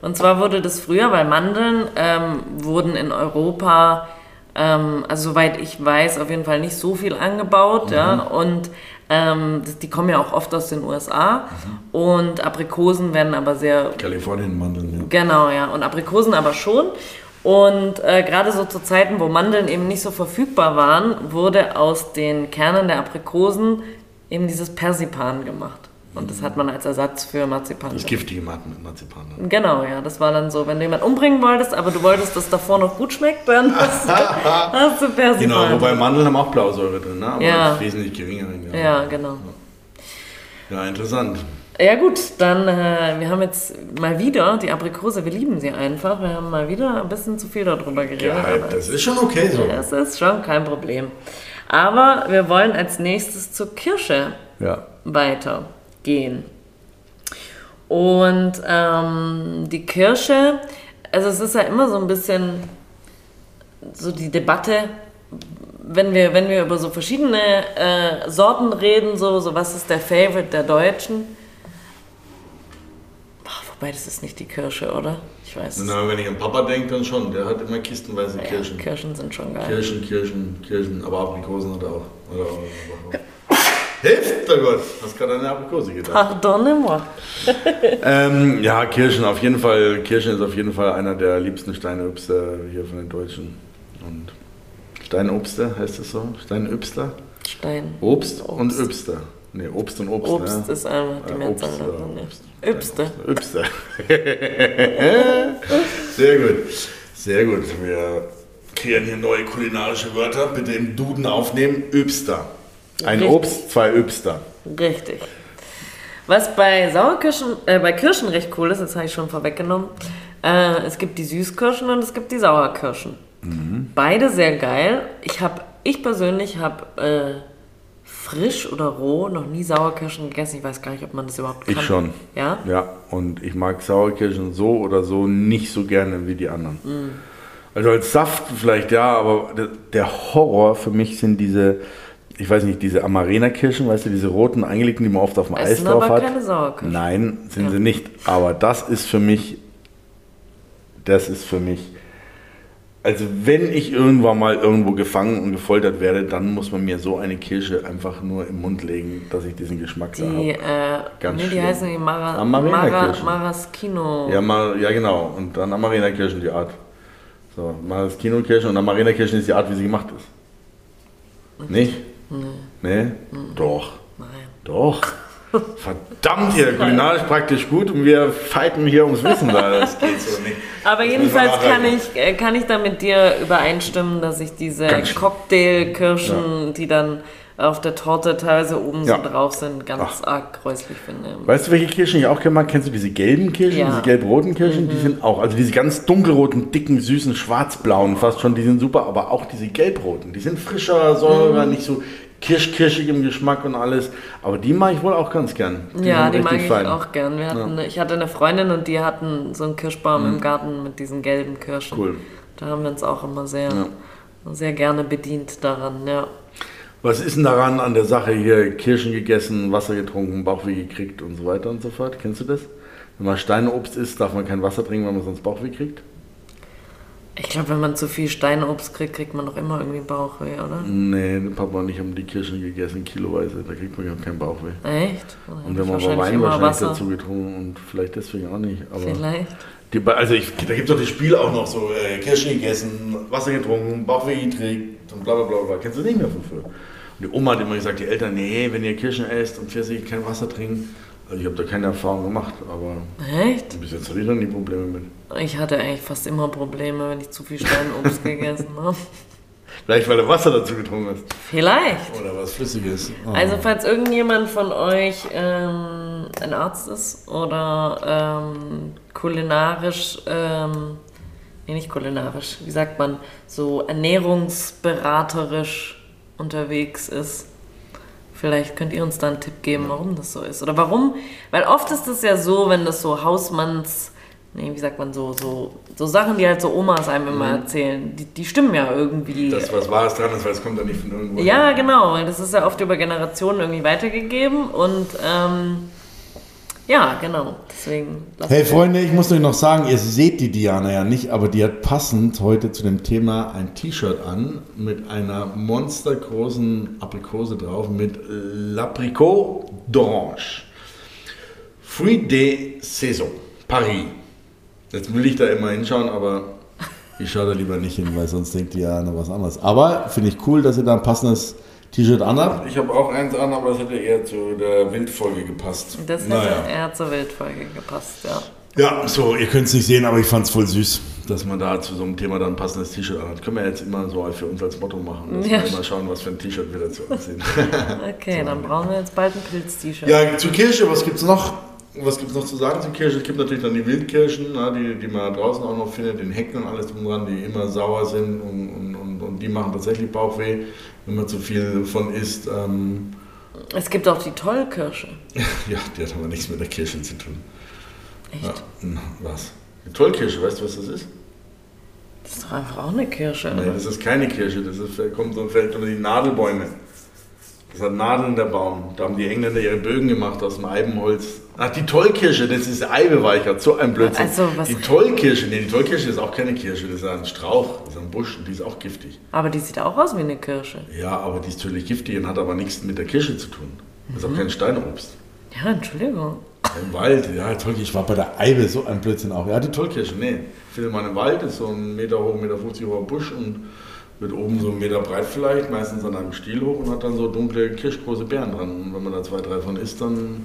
Und zwar wurde das früher, weil Mandeln ähm, wurden in Europa ähm, also soweit ich weiß, auf jeden Fall nicht so viel angebaut, ja, Mhm. und ähm, die kommen ja auch oft aus den USA Mhm. und Aprikosen werden aber sehr Kalifornien Mandeln, ja. Genau, ja. Und Aprikosen aber schon. Und äh, gerade so zu Zeiten, wo Mandeln eben nicht so verfügbar waren, wurde aus den Kernen der Aprikosen eben dieses Persipan gemacht. Und das hat man als Ersatz für Marzipan. Das giftige Mar- Marzipan. ne? Genau, ja. Das war dann so, wenn du jemanden umbringen wolltest, aber du wolltest, dass davor noch gut schmeckt, dann [LAUGHS] hast du, hast du Persipan. Genau, wobei Mandeln haben auch Blausäure drin, ne? aber Ja. wesentlich geringer. Ja, genau. ja, interessant. Ja gut, dann, äh, wir haben jetzt mal wieder die Aprikose, wir lieben sie einfach. Wir haben mal wieder ein bisschen zu viel darüber geredet. Ja, das ist schon okay so. Das ist schon kein Problem. Aber wir wollen als nächstes zur Kirsche Ja. Weitergehen. Und ähm, die Kirsche, also es ist ja immer so ein bisschen so die Debatte, wenn wir, wenn wir über so verschiedene äh, Sorten reden, so, so was ist der Favorite der Deutschen? Ach, wobei, das ist nicht die Kirsche, oder? Ich weiß. Na, wenn ich an Papa denke, dann schon. Der hat immer kistenweise Kirschen. Ja, Kirschen sind schon geil. Kirschen, Kirschen, Kirschen, aber Aprikosen hat er auch. Oder, oder, oder. Hilft der Gott! Hast gerade eine Aprikose gedacht. Pardonnez-moi. [LAUGHS] Ähm, ja, Kirschen auf jeden Fall. Kirschen ist auf jeden Fall einer der liebsten Steinobster hier von den Deutschen. Und Steinobster heißt es so? Steinöbster? Stein. Obst, Obst. und Öbster. Ne, Obst und Obst. Obst ne? ist einmal die Mehrzahl. Obst. Öbste. Öbster. [LAUGHS] Sehr gut. Sehr gut. Wir kreieren hier neue kulinarische Wörter. Bitte im Duden aufnehmen. Öbster. Ein Richtig. Obst, zwei Öbster. Richtig. Was bei Sauerkirschen, äh, bei Kirschen recht cool ist, das habe ich schon vorweggenommen, äh, es gibt die Süßkirschen und es gibt die Sauerkirschen. Mhm. Beide sehr geil. Ich habe, ich persönlich habe äh, frisch oder roh noch nie Sauerkirschen gegessen. Ich weiß gar nicht, ob man das überhaupt kann. Ich schon. Ja? Ja, und ich mag Sauerkirschen so oder so nicht so gerne wie die anderen. Mm. Also als Saft vielleicht ja, aber der Horror für mich sind diese, ich weiß nicht, diese Amarena-Kirschen, weißt du, diese roten eingelegten, die man oft auf dem Eis sind drauf aber hat. keine Sauerkirschen. Nein, sind Ja. sie nicht. Aber das ist für mich, das ist für mich, also wenn ich irgendwann mal irgendwo gefangen und gefoltert werde, dann muss man mir so eine Kirsche einfach nur im Mund legen, dass ich diesen Geschmack da Die, habe. äh, Ganz nee, die heißen die Mara, Amarena-Kirschen. Mara, Maraschino. Ja, mal, ja genau. Und dann Amarena-Kirschen die Art. So, Maraschino-Kirschen und Amarena-Kirschen ist die Art, wie sie gemacht ist. Nicht? Nee. Doch. Nein. Doch. [LAUGHS] Verdammt hier, kulinarisch praktisch gut und wir fighten hier ums Wissen da. Das geht so nicht. Aber Das jedenfalls kann ich, äh, kann ich da mit dir übereinstimmen, dass ich diese. Cocktailkirschen, die dann auf der Torte teilweise oben Ja. so drauf sind, ganz Ach. arg gräuslich finde. Weißt du, welche Kirschen ich auch gerne mag? Kennst du diese gelben Kirschen, Ja. Mhm. diese gelb-roten Kirschen? Die sind auch, also diese ganz dunkelroten, dicken, süßen, schwarzblauen fast schon, die sind super, aber auch diese gelbroten, die sind frischer, säurer, Mhm. nicht so kirschkirschig im Geschmack und alles. Aber die mag ich wohl auch ganz gern. ja, sind die mag ich fein. auch gern. Hatten, Ich hatte eine Freundin und die hatten so einen Kirschbaum im Garten mit diesen gelben Kirschen. Mhm. Cool. Da haben wir uns auch immer sehr, sehr gerne bedient daran, ja. Was ist denn daran an der Sache hier? Kirschen gegessen, Wasser getrunken, Bauchweh gekriegt und so weiter und so fort. Kennst du das? Wenn man Steinobst isst, darf man kein Wasser trinken, weil man sonst Bauchweh kriegt? Ich glaube, wenn man zu viel Steinobst kriegt, kriegt man doch immer irgendwie Bauchweh, oder? Nee, Papa und ich haben die Kirschen gegessen, kiloweise. Da kriegt man ja keinen Bauchweh. Echt? Und wenn man aber Wein wahrscheinlich dazu getrunken und vielleicht deswegen auch nicht. Vielleicht. Die, also ich, da gibt es doch das Spiel auch noch so, äh, Kirschen gegessen, Wasser getrunken, Bauchweh gekriegt und bla bla bla bla. Kennst du nicht mehr von früher? Und die Oma hat immer gesagt, die Eltern, nee, wenn ihr Kirschen esst und Pfirsich kein Wasser trinken. Also ich habe da keine Erfahrung gemacht, aber Echt? bis jetzt hatte ich noch nie Probleme mit. Ich hatte eigentlich fast immer Probleme, wenn ich zu viel Steinobst [LAUGHS] gegessen habe. Vielleicht weil du Wasser dazu getrunken hast. Vielleicht. Oder was Flüssiges. Oh. Also falls irgendjemand von euch ähm, ein Arzt ist oder ähm, kulinarisch, ähm, nee, nicht kulinarisch, wie sagt man, so ernährungsberaterisch unterwegs ist, vielleicht könnt ihr uns da einen Tipp geben, warum das so ist. Oder warum, weil oft ist es ja so, wenn das so Hausmanns, nee, wie sagt man so, so, so Sachen, die halt so Omas einem immer erzählen, die, die stimmen ja irgendwie. Das, was Wahres dran ist, weil es kommt ja nicht von irgendwo. Ja, her. genau, weil das ist ja oft über Generationen irgendwie weitergegeben und ähm, Ja, genau. Deswegen. Hey Freunde, ich muss euch noch sagen, ihr seht die Diana ja nicht, aber die hat passend heute zu dem Thema ein T-Shirt an mit einer monstergroßen Aprikose drauf mit L'Apricot d'Orange. Fruit de Saison, Paris. Jetzt will ich da immer hinschauen, aber ich schaue da lieber nicht hin, weil sonst denkt ihr ja noch was anderes. Aber finde ich cool, dass ihr da ein passendes T-Shirt anhabt. Ich habe auch eins an, aber das hätte eher zu der Wildfolge gepasst. Das hätte naja. eher zur Wildfolge gepasst, ja. Ja, so, ihr könnt es nicht sehen, aber ich fand es voll süß, dass man da zu so einem Thema dann ein passendes T-Shirt anhat. Können wir jetzt immer so für uns als Motto machen. Dass ja. wir mal schauen, was für ein T-Shirt wir dazu anziehen. [LAUGHS] okay, so. dann brauchen wir jetzt bald ein Pilz-T-Shirt. Ja, zur Kirche, was gibt es noch? Was gibt es noch zu sagen zur Kirsche? Es gibt natürlich dann die Wildkirschen, na, die, die man draußen auch noch findet, den Hecken und alles drum dran, die immer sauer sind und, und, und, und, die machen tatsächlich Bauchweh, wenn man zu viel von isst. Ähm es gibt auch die Tollkirsche. [LAUGHS] ja, die hat aber nichts mit der Kirsche zu tun. Echt? Ja, was? Die Tollkirsche, weißt du, was das ist? Das ist doch einfach auch eine Kirsche. Nein, das ist keine Kirsche, das ist, kommt so fällt unter die Nadelbäume. Das hat Nadeln der Baum. Da haben die Engländer ihre Bögen gemacht aus dem Eibenholz. Ach, die Tollkirsche, das ist Eibeweichert, so ein Blödsinn. Also, was die Tollkirsche, nee, die Tollkirsche ist auch keine Kirsche, das ist ein Strauch, das ist ein Busch und die ist auch giftig. Aber die sieht auch aus wie eine Kirsche. Ja, aber die ist natürlich giftig und hat aber nichts mit der Kirsche zu tun. Das ist mhm. auch kein Steinobst. Ja, Entschuldigung. Im Wald, ja, Tollkirsche, ich war bei der Eibe, so ein Blödsinn auch. Ja, die Tollkirsche, nee. Findet man im Wald, ist so ein Meter hoch, Meter 50 hoher Busch und wird oben so einen Meter breit vielleicht, meistens an einem Stiel hoch und hat dann so dunkle, kirschgroße Beeren dran. Und wenn man da zwei, drei von isst, dann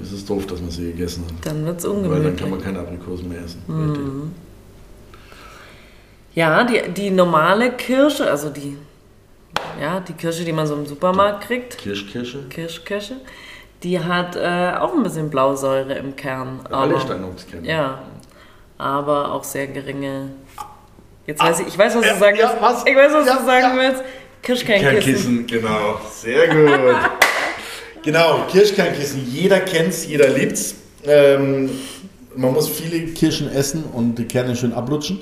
ist es doof, dass man sie gegessen hat. Dann wird es ungemütlich. Weil dann kann man keine Aprikosen mehr essen. Mhm. Ja, die, die normale Kirsche, also die, ja, die Kirsche, die man so im Supermarkt kriegt. Kirschkirsche. Kirschkirsche. Die hat äh, auch ein bisschen Blausäure im Kern. Alle Steinobstkerne. Ja, aber auch sehr geringe Jetzt weiß ich, ich weiß, was du sagen willst. was? Ich weiß, was du sagen willst. Kirschkernkissen. genau. Sehr gut. [LAUGHS] genau, Kirschkernkissen. Jeder kennt es, jeder liebt es. Ähm, man muss viele Kirschen essen und die Kerne schön ablutschen.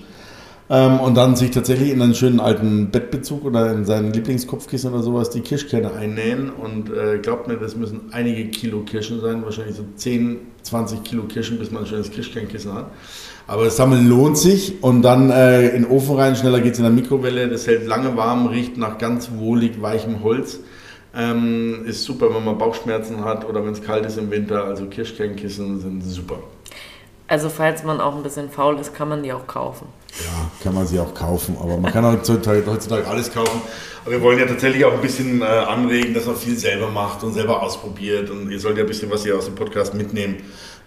Ähm, und dann sich tatsächlich in einen schönen alten Bettbezug oder in seinen Lieblingskopfkissen oder sowas die Kirschkerne einnähen. Und äh, glaubt mir, das müssen einige Kilo Kirschen sein, wahrscheinlich so 10, 20 Kilo Kirschen, bis man ein schönes Kirschkernkissen hat. Aber das Sammeln lohnt sich und dann äh, in den Ofen rein, schneller geht es in der Mikrowelle. Das hält lange warm, riecht nach ganz wohlig weichem Holz. Ähm, ist super, wenn man Bauchschmerzen hat oder wenn es kalt ist im Winter. Also Kirschkernkissen sind super. Also falls man auch ein bisschen faul ist, kann man die auch kaufen. Ja, kann man sie auch kaufen, aber man kann heutzutage, heutzutage alles kaufen. Aber wir wollen ja tatsächlich auch ein bisschen äh, anregen, dass man viel selber macht und selber ausprobiert. Und ihr sollt ja ein bisschen was hier aus dem Podcast mitnehmen.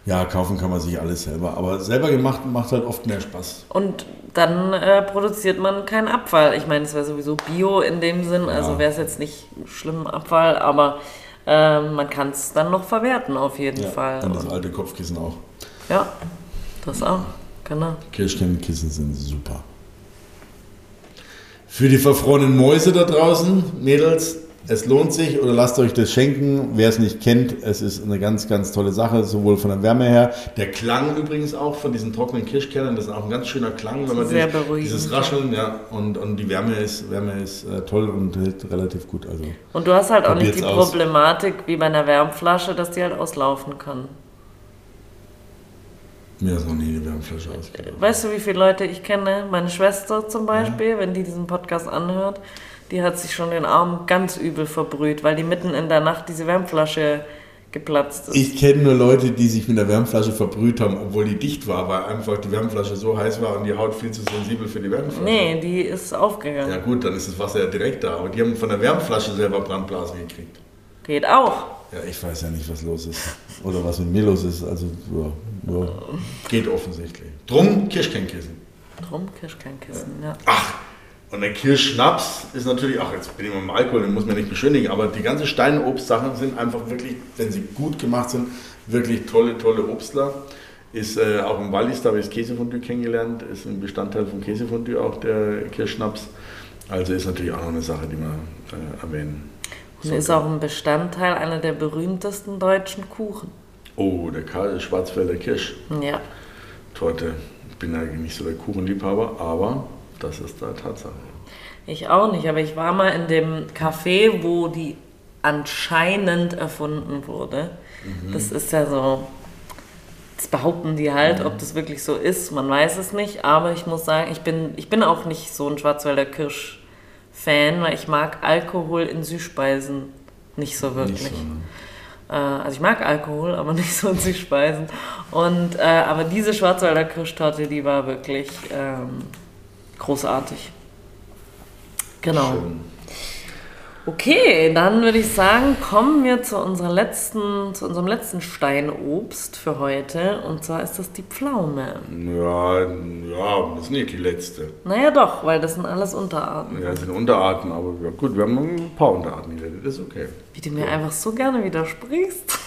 Ja, kaufen kann man sich alles selber, aber selber gemacht macht halt oft mehr Spaß. Und dann äh, produziert man keinen Abfall. Ich meine, es wäre sowieso Bio in dem Sinn, ja. also wäre es jetzt nicht schlimm Abfall, aber äh, man kann es dann noch verwerten auf jeden ja, Fall. Und das alte Kopfkissen auch. Ja, das auch, genau. Kirschkernkissen sind super. Für die verfrorenen Mäuse da draußen, Mädels, es lohnt sich oder lasst euch das schenken. Wer es nicht kennt, es ist eine ganz, ganz tolle Sache, sowohl von der Wärme her. Der Klang übrigens auch von diesen trockenen Kirschkernen, das ist auch ein ganz schöner Klang, wenn man Sehr dieses, dieses Rascheln, ja, und, und die Wärme ist, Wärme ist äh, toll und hält relativ gut. Also, und du hast halt auch nicht die aus. Problematik wie bei einer Wärmflasche, dass die halt auslaufen kann. Mir ist noch nie eine Wärmflasche ausgelaufen. Weißt du, wie viele Leute ich kenne? Meine Schwester zum Beispiel, ja. wenn die diesen Podcast anhört die hat sich schon den Arm ganz übel verbrüht, weil die mitten in der Nacht diese Wärmflasche geplatzt ist. Ich kenne nur Leute, die sich mit der Wärmflasche verbrüht haben, obwohl die dicht war, weil einfach die Wärmflasche so heiß war und die Haut viel zu sensibel für die Wärmflasche. Nee, die ist aufgegangen. Ja gut, dann ist das Wasser ja direkt da. Aber die haben von der Wärmflasche selber Brandblasen gekriegt. Geht auch. Ja, ich weiß ja nicht, was los ist. Oder was mit mir los ist. Also, ja, ja. geht offensichtlich. Drum Kirschkernkissen. Drum Kirschkernkissen, ja. Ach, und der Kirschschnaps ist natürlich, ach, jetzt bin ich mal im Alkohol, den muss man nicht beschönigen, aber die ganzen Steinobstsachen sind einfach wirklich, wenn sie gut gemacht sind, wirklich tolle, tolle Obstler. Ist äh, auch im Wallis, da habe ich das Käsefondue kennengelernt, ist ein Bestandteil vom Käsefondue auch der Kirschschnaps. Also ist natürlich auch noch eine Sache, die man äh, erwähnen Und ist auch ein Bestandteil einer der berühmtesten deutschen Kuchen. Oh, der Karl Schwarzwälder Kirsch. Ja. Torte. Ich bin eigentlich nicht so der Kuchenliebhaber, aber das ist da Tatsache. Ich auch nicht, aber ich war mal in dem Café, wo die anscheinend erfunden wurde. Das ist ja so, das behaupten die halt, ob das wirklich so ist, man weiß es nicht. Aber ich muss sagen, ich bin, ich bin auch nicht so ein Schwarzwälder Kirsch-Fan, weil ich mag Alkohol in Süßspeisen nicht so wirklich. Nicht so, ne? Äh, also ich mag Alkohol, aber [LAUGHS] nicht so in Süßspeisen. Und, äh, aber diese Schwarzwälder Kirschtorte, die war wirklich ähm, großartig. Genau. Schön. Okay, dann würde ich sagen, kommen wir zu, unserer letzten, zu unserem letzten Steinobst für heute. Und zwar ist das die Pflaume. Ja, ja, das ist nicht die letzte. Naja doch, weil das sind alles Unterarten. Ja, das sind Unterarten, aber ja, gut, wir haben ein paar Unterarten geredet, das ist okay. Wie du mir einfach so gerne widersprichst.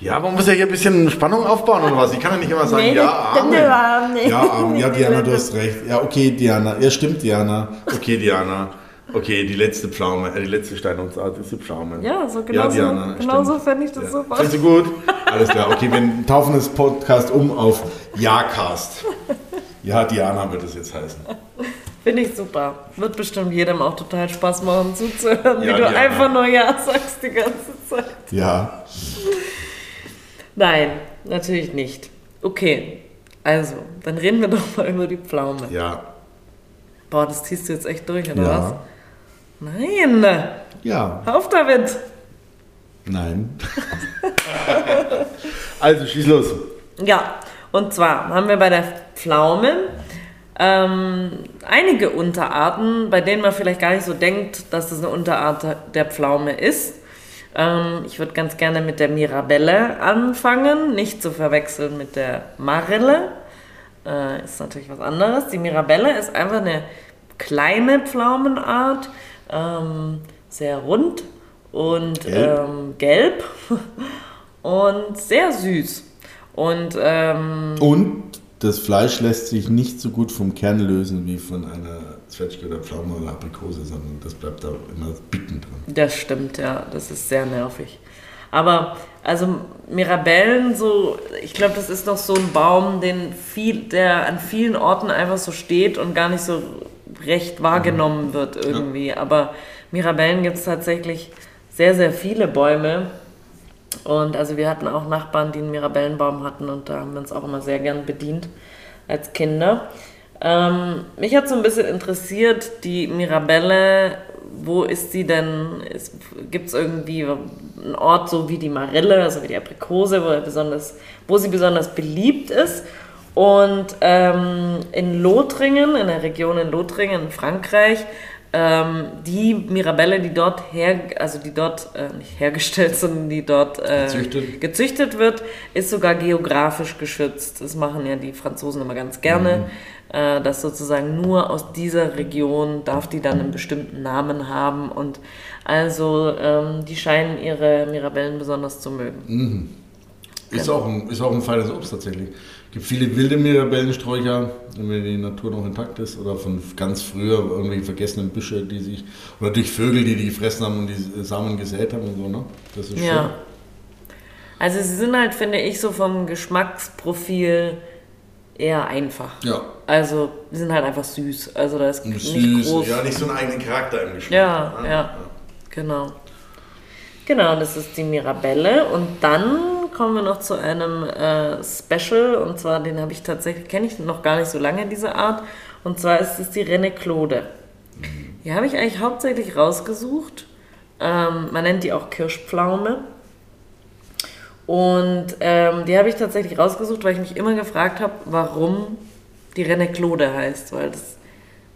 Ja, man muss ja hier ein bisschen Spannung aufbauen oder was? Ich kann ja nicht immer sagen, Nee, ja, Amen. nee. Ja, ähm, ja, Diana, du hast recht. Ja, okay, Diana. Ja, stimmt, Diana. Okay, Diana. Okay, die letzte Pflaume, äh, die letzte Steinungsart ist die Pflaume. Ja, so genau, so, Diana, genau so fände ich das Ja. super. Findest du gut? Alles klar, okay, wir taufen das Podcast um auf Ja-Cast. Ja, Diana wird es jetzt heißen. Finde ich super. Wird bestimmt jedem auch total Spaß machen zuzuhören, wie Ja, du Diana. einfach nur Ja sagst die ganze Zeit. Ja. Nein, natürlich nicht. Okay, also, dann reden wir doch mal über die Pflaume. Ja. Boah, das ziehst du jetzt echt durch, oder was? Nein, Ja. auf damit. Nein. [LAUGHS] Also, schieß los. Ja, und zwar haben wir bei der Pflaume ähm, einige Unterarten, bei denen man vielleicht gar nicht so denkt, dass das eine Unterart der Pflaume ist. Ähm, ich würde ganz gerne mit der Mirabelle anfangen, nicht zu verwechseln mit der Marille. Äh, ist natürlich was anderes. Die Mirabelle ist einfach eine kleine Pflaumenart, ähm, sehr rund und Gelb. ähm, gelb [LAUGHS] und sehr süß. Und ähm, Und das Fleisch lässt sich nicht so gut vom Kern lösen wie von einer Zwetschge oder Pflaume oder Aprikose, sondern das bleibt da immer bicken drin. Das stimmt, ja. Das ist sehr nervig. Aber, also Mirabellen, so, ich glaube, das ist noch so ein Baum, den viel, der an vielen Orten einfach so steht und gar nicht so recht wahrgenommen wird irgendwie. Aber Mirabellen gibt es tatsächlich sehr, sehr viele Bäume. Und also wir hatten auch Nachbarn, die einen Mirabellenbaum hatten und da haben wir uns auch immer sehr gern bedient als Kinder. Ähm, mich hat so ein bisschen interessiert, die Mirabelle, wo ist sie denn? Gibt es irgendwie einen Ort so wie die Marille, also wie die Aprikose, wo, er besonders, wo sie besonders beliebt ist? Und ähm, in Lothringen, in der Region in Lothringen in Frankreich, ähm, die Mirabelle, die dort her, also die dort äh, nicht hergestellt, [LAUGHS] sondern die dort äh, Gezüchtet. gezüchtet wird, ist sogar geografisch geschützt. Das machen ja die Franzosen immer ganz gerne, äh, dass sozusagen nur aus dieser Region darf die dann einen bestimmten Namen haben und also ähm, die scheinen ihre Mirabellen besonders zu mögen. Ist, auch ein, ist auch ein feines Obst tatsächlich. Es gibt viele wilde Mirabellensträucher, wenn die Natur noch intakt ist, oder von ganz früher irgendwelche vergessenen Büsche, die sich, oder durch Vögel, die die gefressen haben und die Samen gesät haben und so, ne? Das ist Ja. Also sie sind halt, finde ich, so vom Geschmacksprofil eher einfach. schön. Ja. Also die sind halt einfach süß. Also da ist Und nicht süß, groß. Ja, nicht so einen eigenen Charakter im Geschmack. Ja, ne? ja, genau. Genau, das ist die Mirabelle. Und dann kommen wir noch zu einem äh, Special. Und zwar, den habe ich tatsächlich, kenne ich noch gar nicht so lange, diese Art. Und zwar ist es die René Claude. Die habe ich eigentlich hauptsächlich rausgesucht. Ähm, man nennt die auch Kirschpflaume. Und ähm, die habe ich tatsächlich rausgesucht, weil ich mich immer gefragt habe, warum die René Claude heißt. Weil das,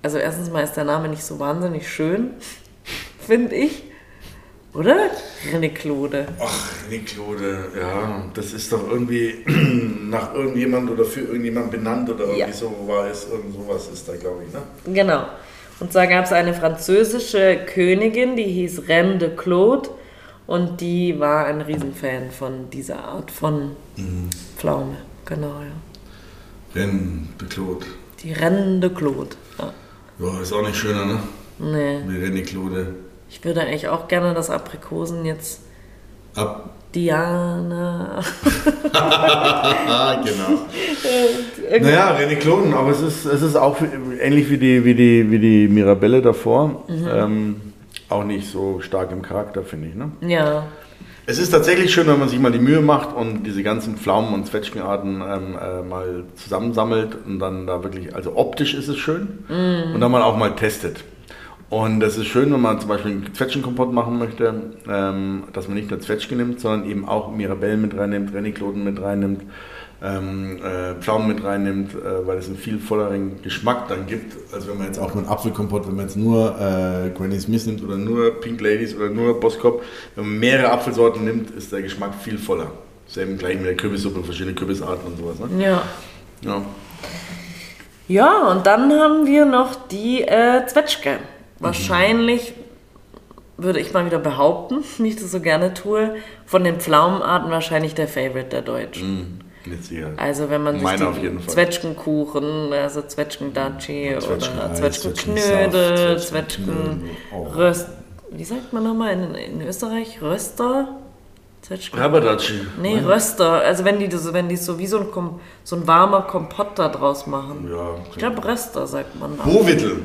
also erstens mal ist der Name nicht so wahnsinnig schön, [LAUGHS] finde ich. Oder? René Claude. Ach, René Claude, ja, das ist doch irgendwie [CLEARS THROAT] nach irgendjemand oder für irgendjemand benannt oder irgendwie Ja. so war es, irgend sowas ist da, glaube ich, ne? Genau. Und zwar gab es eine französische Königin, die hieß Reine de Claude. Und die war ein Riesenfan von dieser Art von Pflaume. Genau, ja. Renn de Claude. Die Reine de Claude. Ja. Ja, ist auch nicht schöner, ne? Nee. Die René Claude. Ich würde eigentlich auch gerne, dass Aprikosen jetzt Ab. Diana. [LAUGHS] Genau. Naja, René Claude, aber es ist, es ist auch ähnlich wie die, wie die, wie die Mirabelle davor. Mhm. Ähm, auch nicht so stark im Charakter, finde ich. Ne? Ja. Es ist tatsächlich schön, wenn man sich mal die Mühe macht und diese ganzen Pflaumen- und Zwetschgenarten ähm, äh, mal zusammensammelt und dann da wirklich, also optisch ist es schön und dann mal auch mal testet. Und das ist schön, wenn man zum Beispiel einen Zwetschgenkompott machen möchte, ähm, dass man nicht nur Zwetschgen nimmt, sondern eben auch Mirabellen mit reinnimmt, Rennikloten mit reinnimmt, ähm, äh, Pflaumen mit reinnimmt, äh, weil es einen viel volleren Geschmack dann gibt, als wenn man jetzt auch nur einen Apfelkompott, wenn man jetzt nur äh, Granny Smith nimmt oder nur Pink Ladies oder nur Boskop, wenn man mehrere Apfelsorten nimmt, ist der Geschmack viel voller. Selben gleich mit der Kürbissuppe, verschiedene Kürbisarten und sowas. Ne? Ja. Ja. Ja, und dann haben wir noch die äh, Zwetschge. Wahrscheinlich würde ich mal wieder behaupten, [LAUGHS] wie ich das so gerne tue, von den Pflaumenarten wahrscheinlich der Favorite der Deutschen. Sicherheit. Also wenn man sich Meiner die. Zwetschgenkuchen, also Zwetschgendatschi oder Zwetschgenknödel, Zwetschgensaft, Zwetschgenknödel, oh. Zwetschgenröst. Wie sagt man nochmal in, in Österreich? Röster? Zwetschgen. Rabadatschi. Nee, Röster. Also wenn die das, wenn die so wie so ein, Kom so ein warmer Kompott da draus machen. Ja, Ich glaube Röster sagt man. da. Bowittel.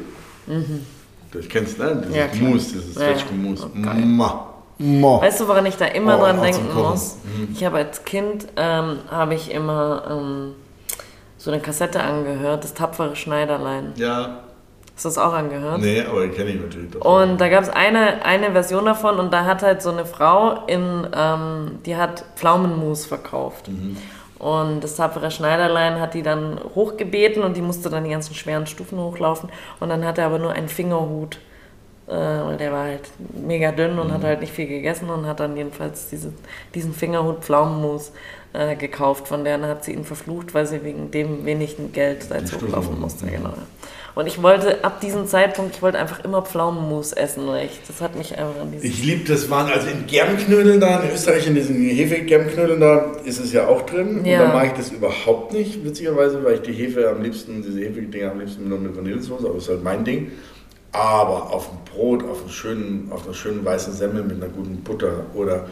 Das kennst ne? Dieses Mhm. Ja. Mousse, dieses Ja, ja. Zwetschgenmus. Oh. Ma. Mo. Weißt du, woran ich da immer Oh, dran denken muss? Ich habe als Kind ähm, habe ich immer ähm, so eine Kassette angehört, das tapfere Schneiderlein. Ja. Hast du das auch angehört? Nee, aber kenne ich natürlich. Doch. Und da gab es eine, eine Version davon und da hat halt so eine Frau in, ähm, die hat Pflaumenmus verkauft. Und das tapfere Schneiderlein hat die dann hochgebeten und die musste dann die ganzen schweren Stufen hochlaufen. Und dann hat er aber nur einen Fingerhut. Äh, weil der war halt mega dünn und hat halt nicht viel gegessen und hat dann jedenfalls diese, diesen Fingerhut Pflaumenmus äh, gekauft. Von der hat sie ihn verflucht, weil sie wegen dem wenigen Geld da hochlaufen hoch. musste. Genau. ja. Und ich wollte ab diesem Zeitpunkt, ich wollte einfach immer Pflaumenmus essen, weil ich, das hat mich einfach an. Ich liebe das, waren also in Germknödeln da, in Österreich in diesen Hefe-Germknödeln da, ist es ja auch drin. Ja. Und da mag ich das überhaupt nicht, witzigerweise, weil ich die Hefe am liebsten, diese Hefe-Dinger am liebsten nur mit Vanillesoße, aber das ist halt mein Ding. Aber auf dem Brot, auf, einem schönen, auf einer schönen weißen Semmel mit einer guten Butter oder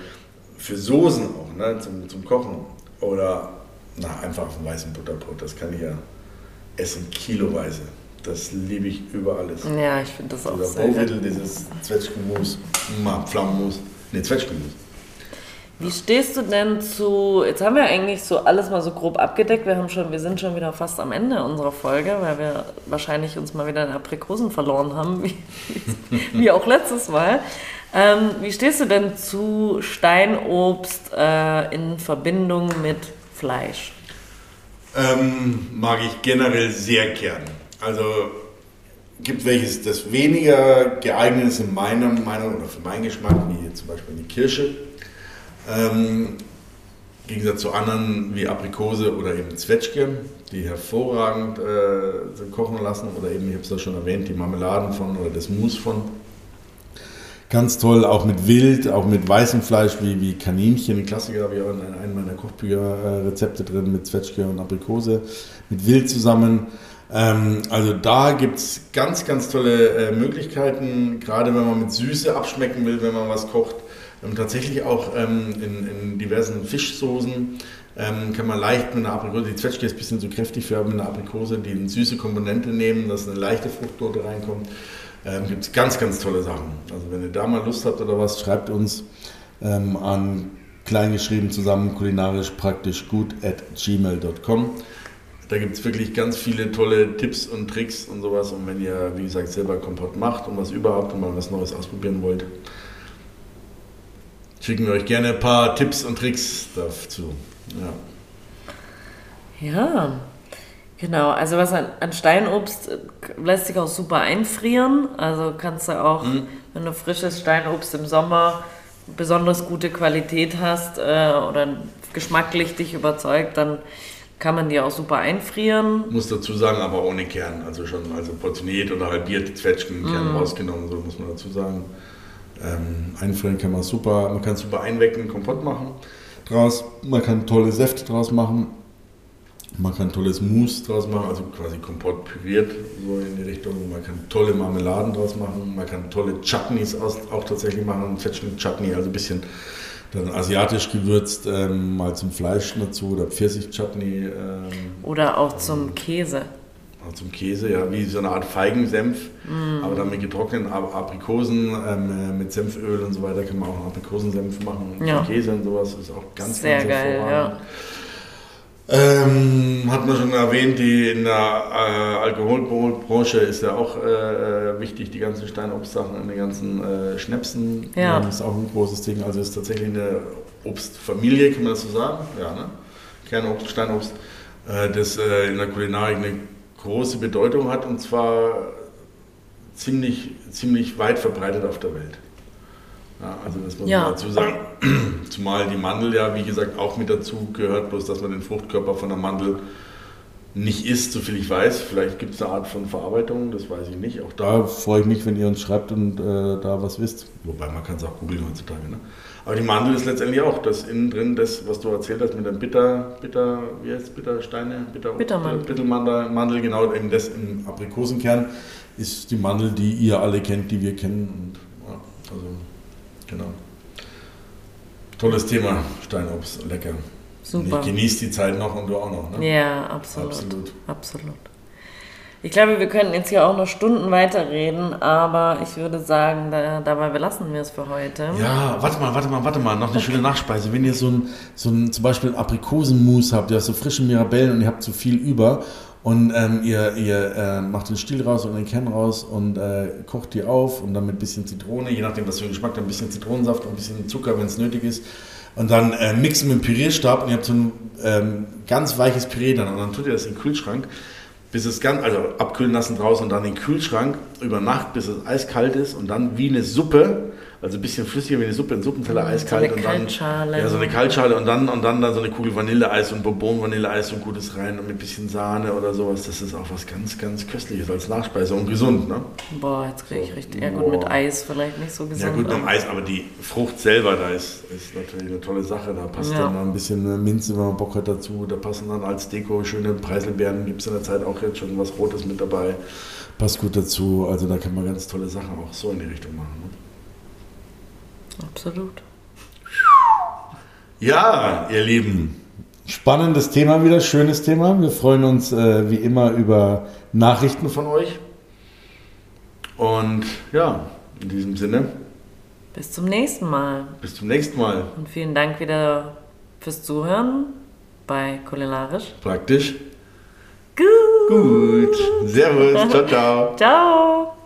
für Soßen auch, ne, zum, zum Kochen. Oder na, einfach auf einem weißen Butterbrot, das kann ich ja essen, kiloweise. Das liebe ich über alles. ja, ich finde das auch Dieser sehr. Bowittel, dieses Zwetschgenmus, Pflaumenmus, ne, Zwetschgenmus. Wie stehst du denn zu, jetzt haben wir eigentlich so alles mal so grob abgedeckt, wir, haben schon, wir sind schon wieder fast am Ende unserer Folge, weil wir wahrscheinlich uns mal wieder in Aprikosen verloren haben, wie, [LAUGHS] wie auch letztes Mal. Ähm, wie stehst du denn zu Steinobst äh, in Verbindung mit Fleisch? Ähm, mag ich generell sehr gern. Also gibt welches, das weniger geeignet ist in meiner Meinung oder für meinen Geschmack, wie zum Beispiel die Kirsche. Ähm, Im Gegensatz zu anderen wie Aprikose oder eben Zwetschge, die hervorragend äh, kochen lassen. Oder eben, ich habe es ja schon erwähnt, die Marmeladen von oder das Mousse von. Ganz toll, auch mit Wild, auch mit weißem Fleisch wie, wie Kaninchen. Klassiker habe ich auch in einem meiner Kochbücher äh, Rezepte drin mit Zwetschge und Aprikose, mit Wild zusammen. Ähm, also da gibt es ganz, ganz tolle äh, Möglichkeiten, gerade wenn man mit Süße abschmecken will, wenn man was kocht. Ähm, tatsächlich auch ähm, in, in diversen Fischsoßen ähm, kann man leicht mit einer Aprikose, die Zwetschge ist ein bisschen zu kräftig für mit einer Aprikose, die eine süße Komponente nehmen, dass eine leichte Fruchtnote reinkommt. Ähm, gibt es ganz, ganz tolle Sachen. Also wenn ihr da mal Lust habt oder was, schreibt uns ähm, an kleingeschrieben zusammen kulinarisch praktisch gut at gmail.com. Da gibt es wirklich ganz viele tolle Tipps und Tricks und sowas. Und wenn ihr, wie gesagt, selber Kompott macht und was überhaupt und mal was Neues ausprobieren wollt, schicken wir euch gerne ein paar Tipps und Tricks dazu. Ja. Ja, genau. Also was an, an Steinobst äh, lässt sich auch super einfrieren. Also kannst du auch, wenn du frisches Steinobst im Sommer besonders gute Qualität hast äh, oder geschmacklich dich überzeugt, dann kann man die auch super einfrieren. Muss dazu sagen, aber ohne Kern. Also schon also portioniert oder halbiert, Zwetschgen, Kern rausgenommen, so muss man dazu sagen. Ähm, einfrieren kann man super, man kann super einwecken, Kompott machen draus. Man kann tolle Säfte draus machen. Man kann tolles Mousse draus machen, also quasi Kompott püriert, so in die Richtung. Man kann tolle Marmeladen draus machen. Man kann tolle Chutneys auch tatsächlich machen. Zwetschgen-Chutney, also ein bisschen dann asiatisch gewürzt, ähm, mal zum Fleisch dazu oder Pfirsich-Chutney. Ähm, Oder auch zum Käse. Auch zum Käse, ja, wie so eine Art Feigensenf, Mm. aber dann mit getrockneten Aprikosen, ähm, äh, mit Senföl und so weiter kann man auch einen Aprikosensenf machen. Ja. Käse und sowas ist auch ganz, Sehr ganz geil, hervorragend. Ähm, hat man schon erwähnt, die in der äh, Alkoholbranche ist ja auch äh, äh, wichtig, die ganzen Steinobstsachen und die ganzen äh, Schnäpsen. Ja. Das ist auch ein großes Ding. Also ist tatsächlich eine Obstfamilie, kann man das so sagen? Ja, ne? Kernobst, Steinobst, äh, das in der Kulinarik eine große Bedeutung hat und zwar ziemlich, ziemlich weit verbreitet auf der Welt. Ja, also das muss Ja. man dazu sagen. [CLEARS THROAT] Zumal die Mandel ja, wie gesagt, auch mit dazu gehört, bloß dass man den Fruchtkörper von der Mandel nicht isst, soviel ich weiß. Vielleicht gibt es eine Art von Verarbeitung, das weiß ich nicht. Auch da freue ich mich, wenn ihr uns schreibt und äh, da was wisst. Wobei man kann es auch googeln heutzutage. Ne? Aber die Mandel ist letztendlich auch das innen drin, das, was du erzählt hast mit dem Bitter, Bitter, wie heißt Bittersteine? Bitter, Bittermandel. Bittermandel, Mandel, genau, eben das im Aprikosenkern ist die Mandel, die ihr alle kennt, die wir kennen. Und ja, also, genau. Tolles Thema, Steinobst, lecker. Super. Ich genieße die Zeit noch und du auch noch. Ne? Ja, absolut. Absolut. Absolut. Ich glaube, wir könnten jetzt hier auch noch Stunden weiterreden, aber ich würde sagen, da, dabei belassen wir es für heute. Ja, warte mal, warte mal, warte mal, noch eine schöne Nachspeise. Wenn ihr so ein, so ein zum Beispiel Aprikosenmus habt, ihr habt so frische Mirabellen und ihr habt zu viel über und ähm, ihr, ihr äh, macht den Stiel raus und den Kern raus und äh, kocht die auf und dann mit ein bisschen Zitrone, je nachdem, was für einen Geschmack, dann ein bisschen Zitronensaft und ein bisschen Zucker, wenn es nötig ist. Und dann äh, mixen mit dem Pürierstab und ihr habt so ein ähm, ganz weiches Püree dann. Und dann tut ihr das in den Kühlschrank, bis es ganz, also abkühlen lassen draußen und dann in den Kühlschrank über Nacht, bis es eiskalt ist und dann wie eine Suppe, also ein bisschen flüssiger wie eine Suppe, ein Suppenteller eiskalt eine und dann Kaltschale. ja so eine Kaltschale und dann und dann, dann so eine Kugel Vanilleeis und Bourbon Vanilleeis und gutes rein und mit ein bisschen Sahne oder sowas. Das ist auch was ganz ganz köstliches als Nachspeise und gesund, ne? Boah, jetzt kriege ich So, richtig. Ja, gut, mit boah. Eis vielleicht nicht so gesund. Ja gut, mit Eis, aber die Frucht selber, da ist, ist natürlich eine tolle Sache. Da passt Ja. dann noch ein bisschen Minze, wenn man Bock hat dazu. Da passen dann als Deko schöne Preiselbeeren. Gibt es in der Zeit auch jetzt schon was Rotes mit dabei. Passt gut dazu. Also da kann man ganz Ganz tolle Sachen auch so in die Richtung machen. Ne? Absolut. Ja, ihr Lieben. Spannendes Thema wieder, schönes Thema. Wir freuen uns äh, wie immer über Nachrichten von euch. Und ja, in diesem Sinne, Bis zum nächsten Mal. bis zum nächsten Mal. Und vielen Dank wieder fürs Zuhören bei Kulinarisch. Praktisch. Gut. Gut. Servus. Ciao, ciao. [LAUGHS] Ciao.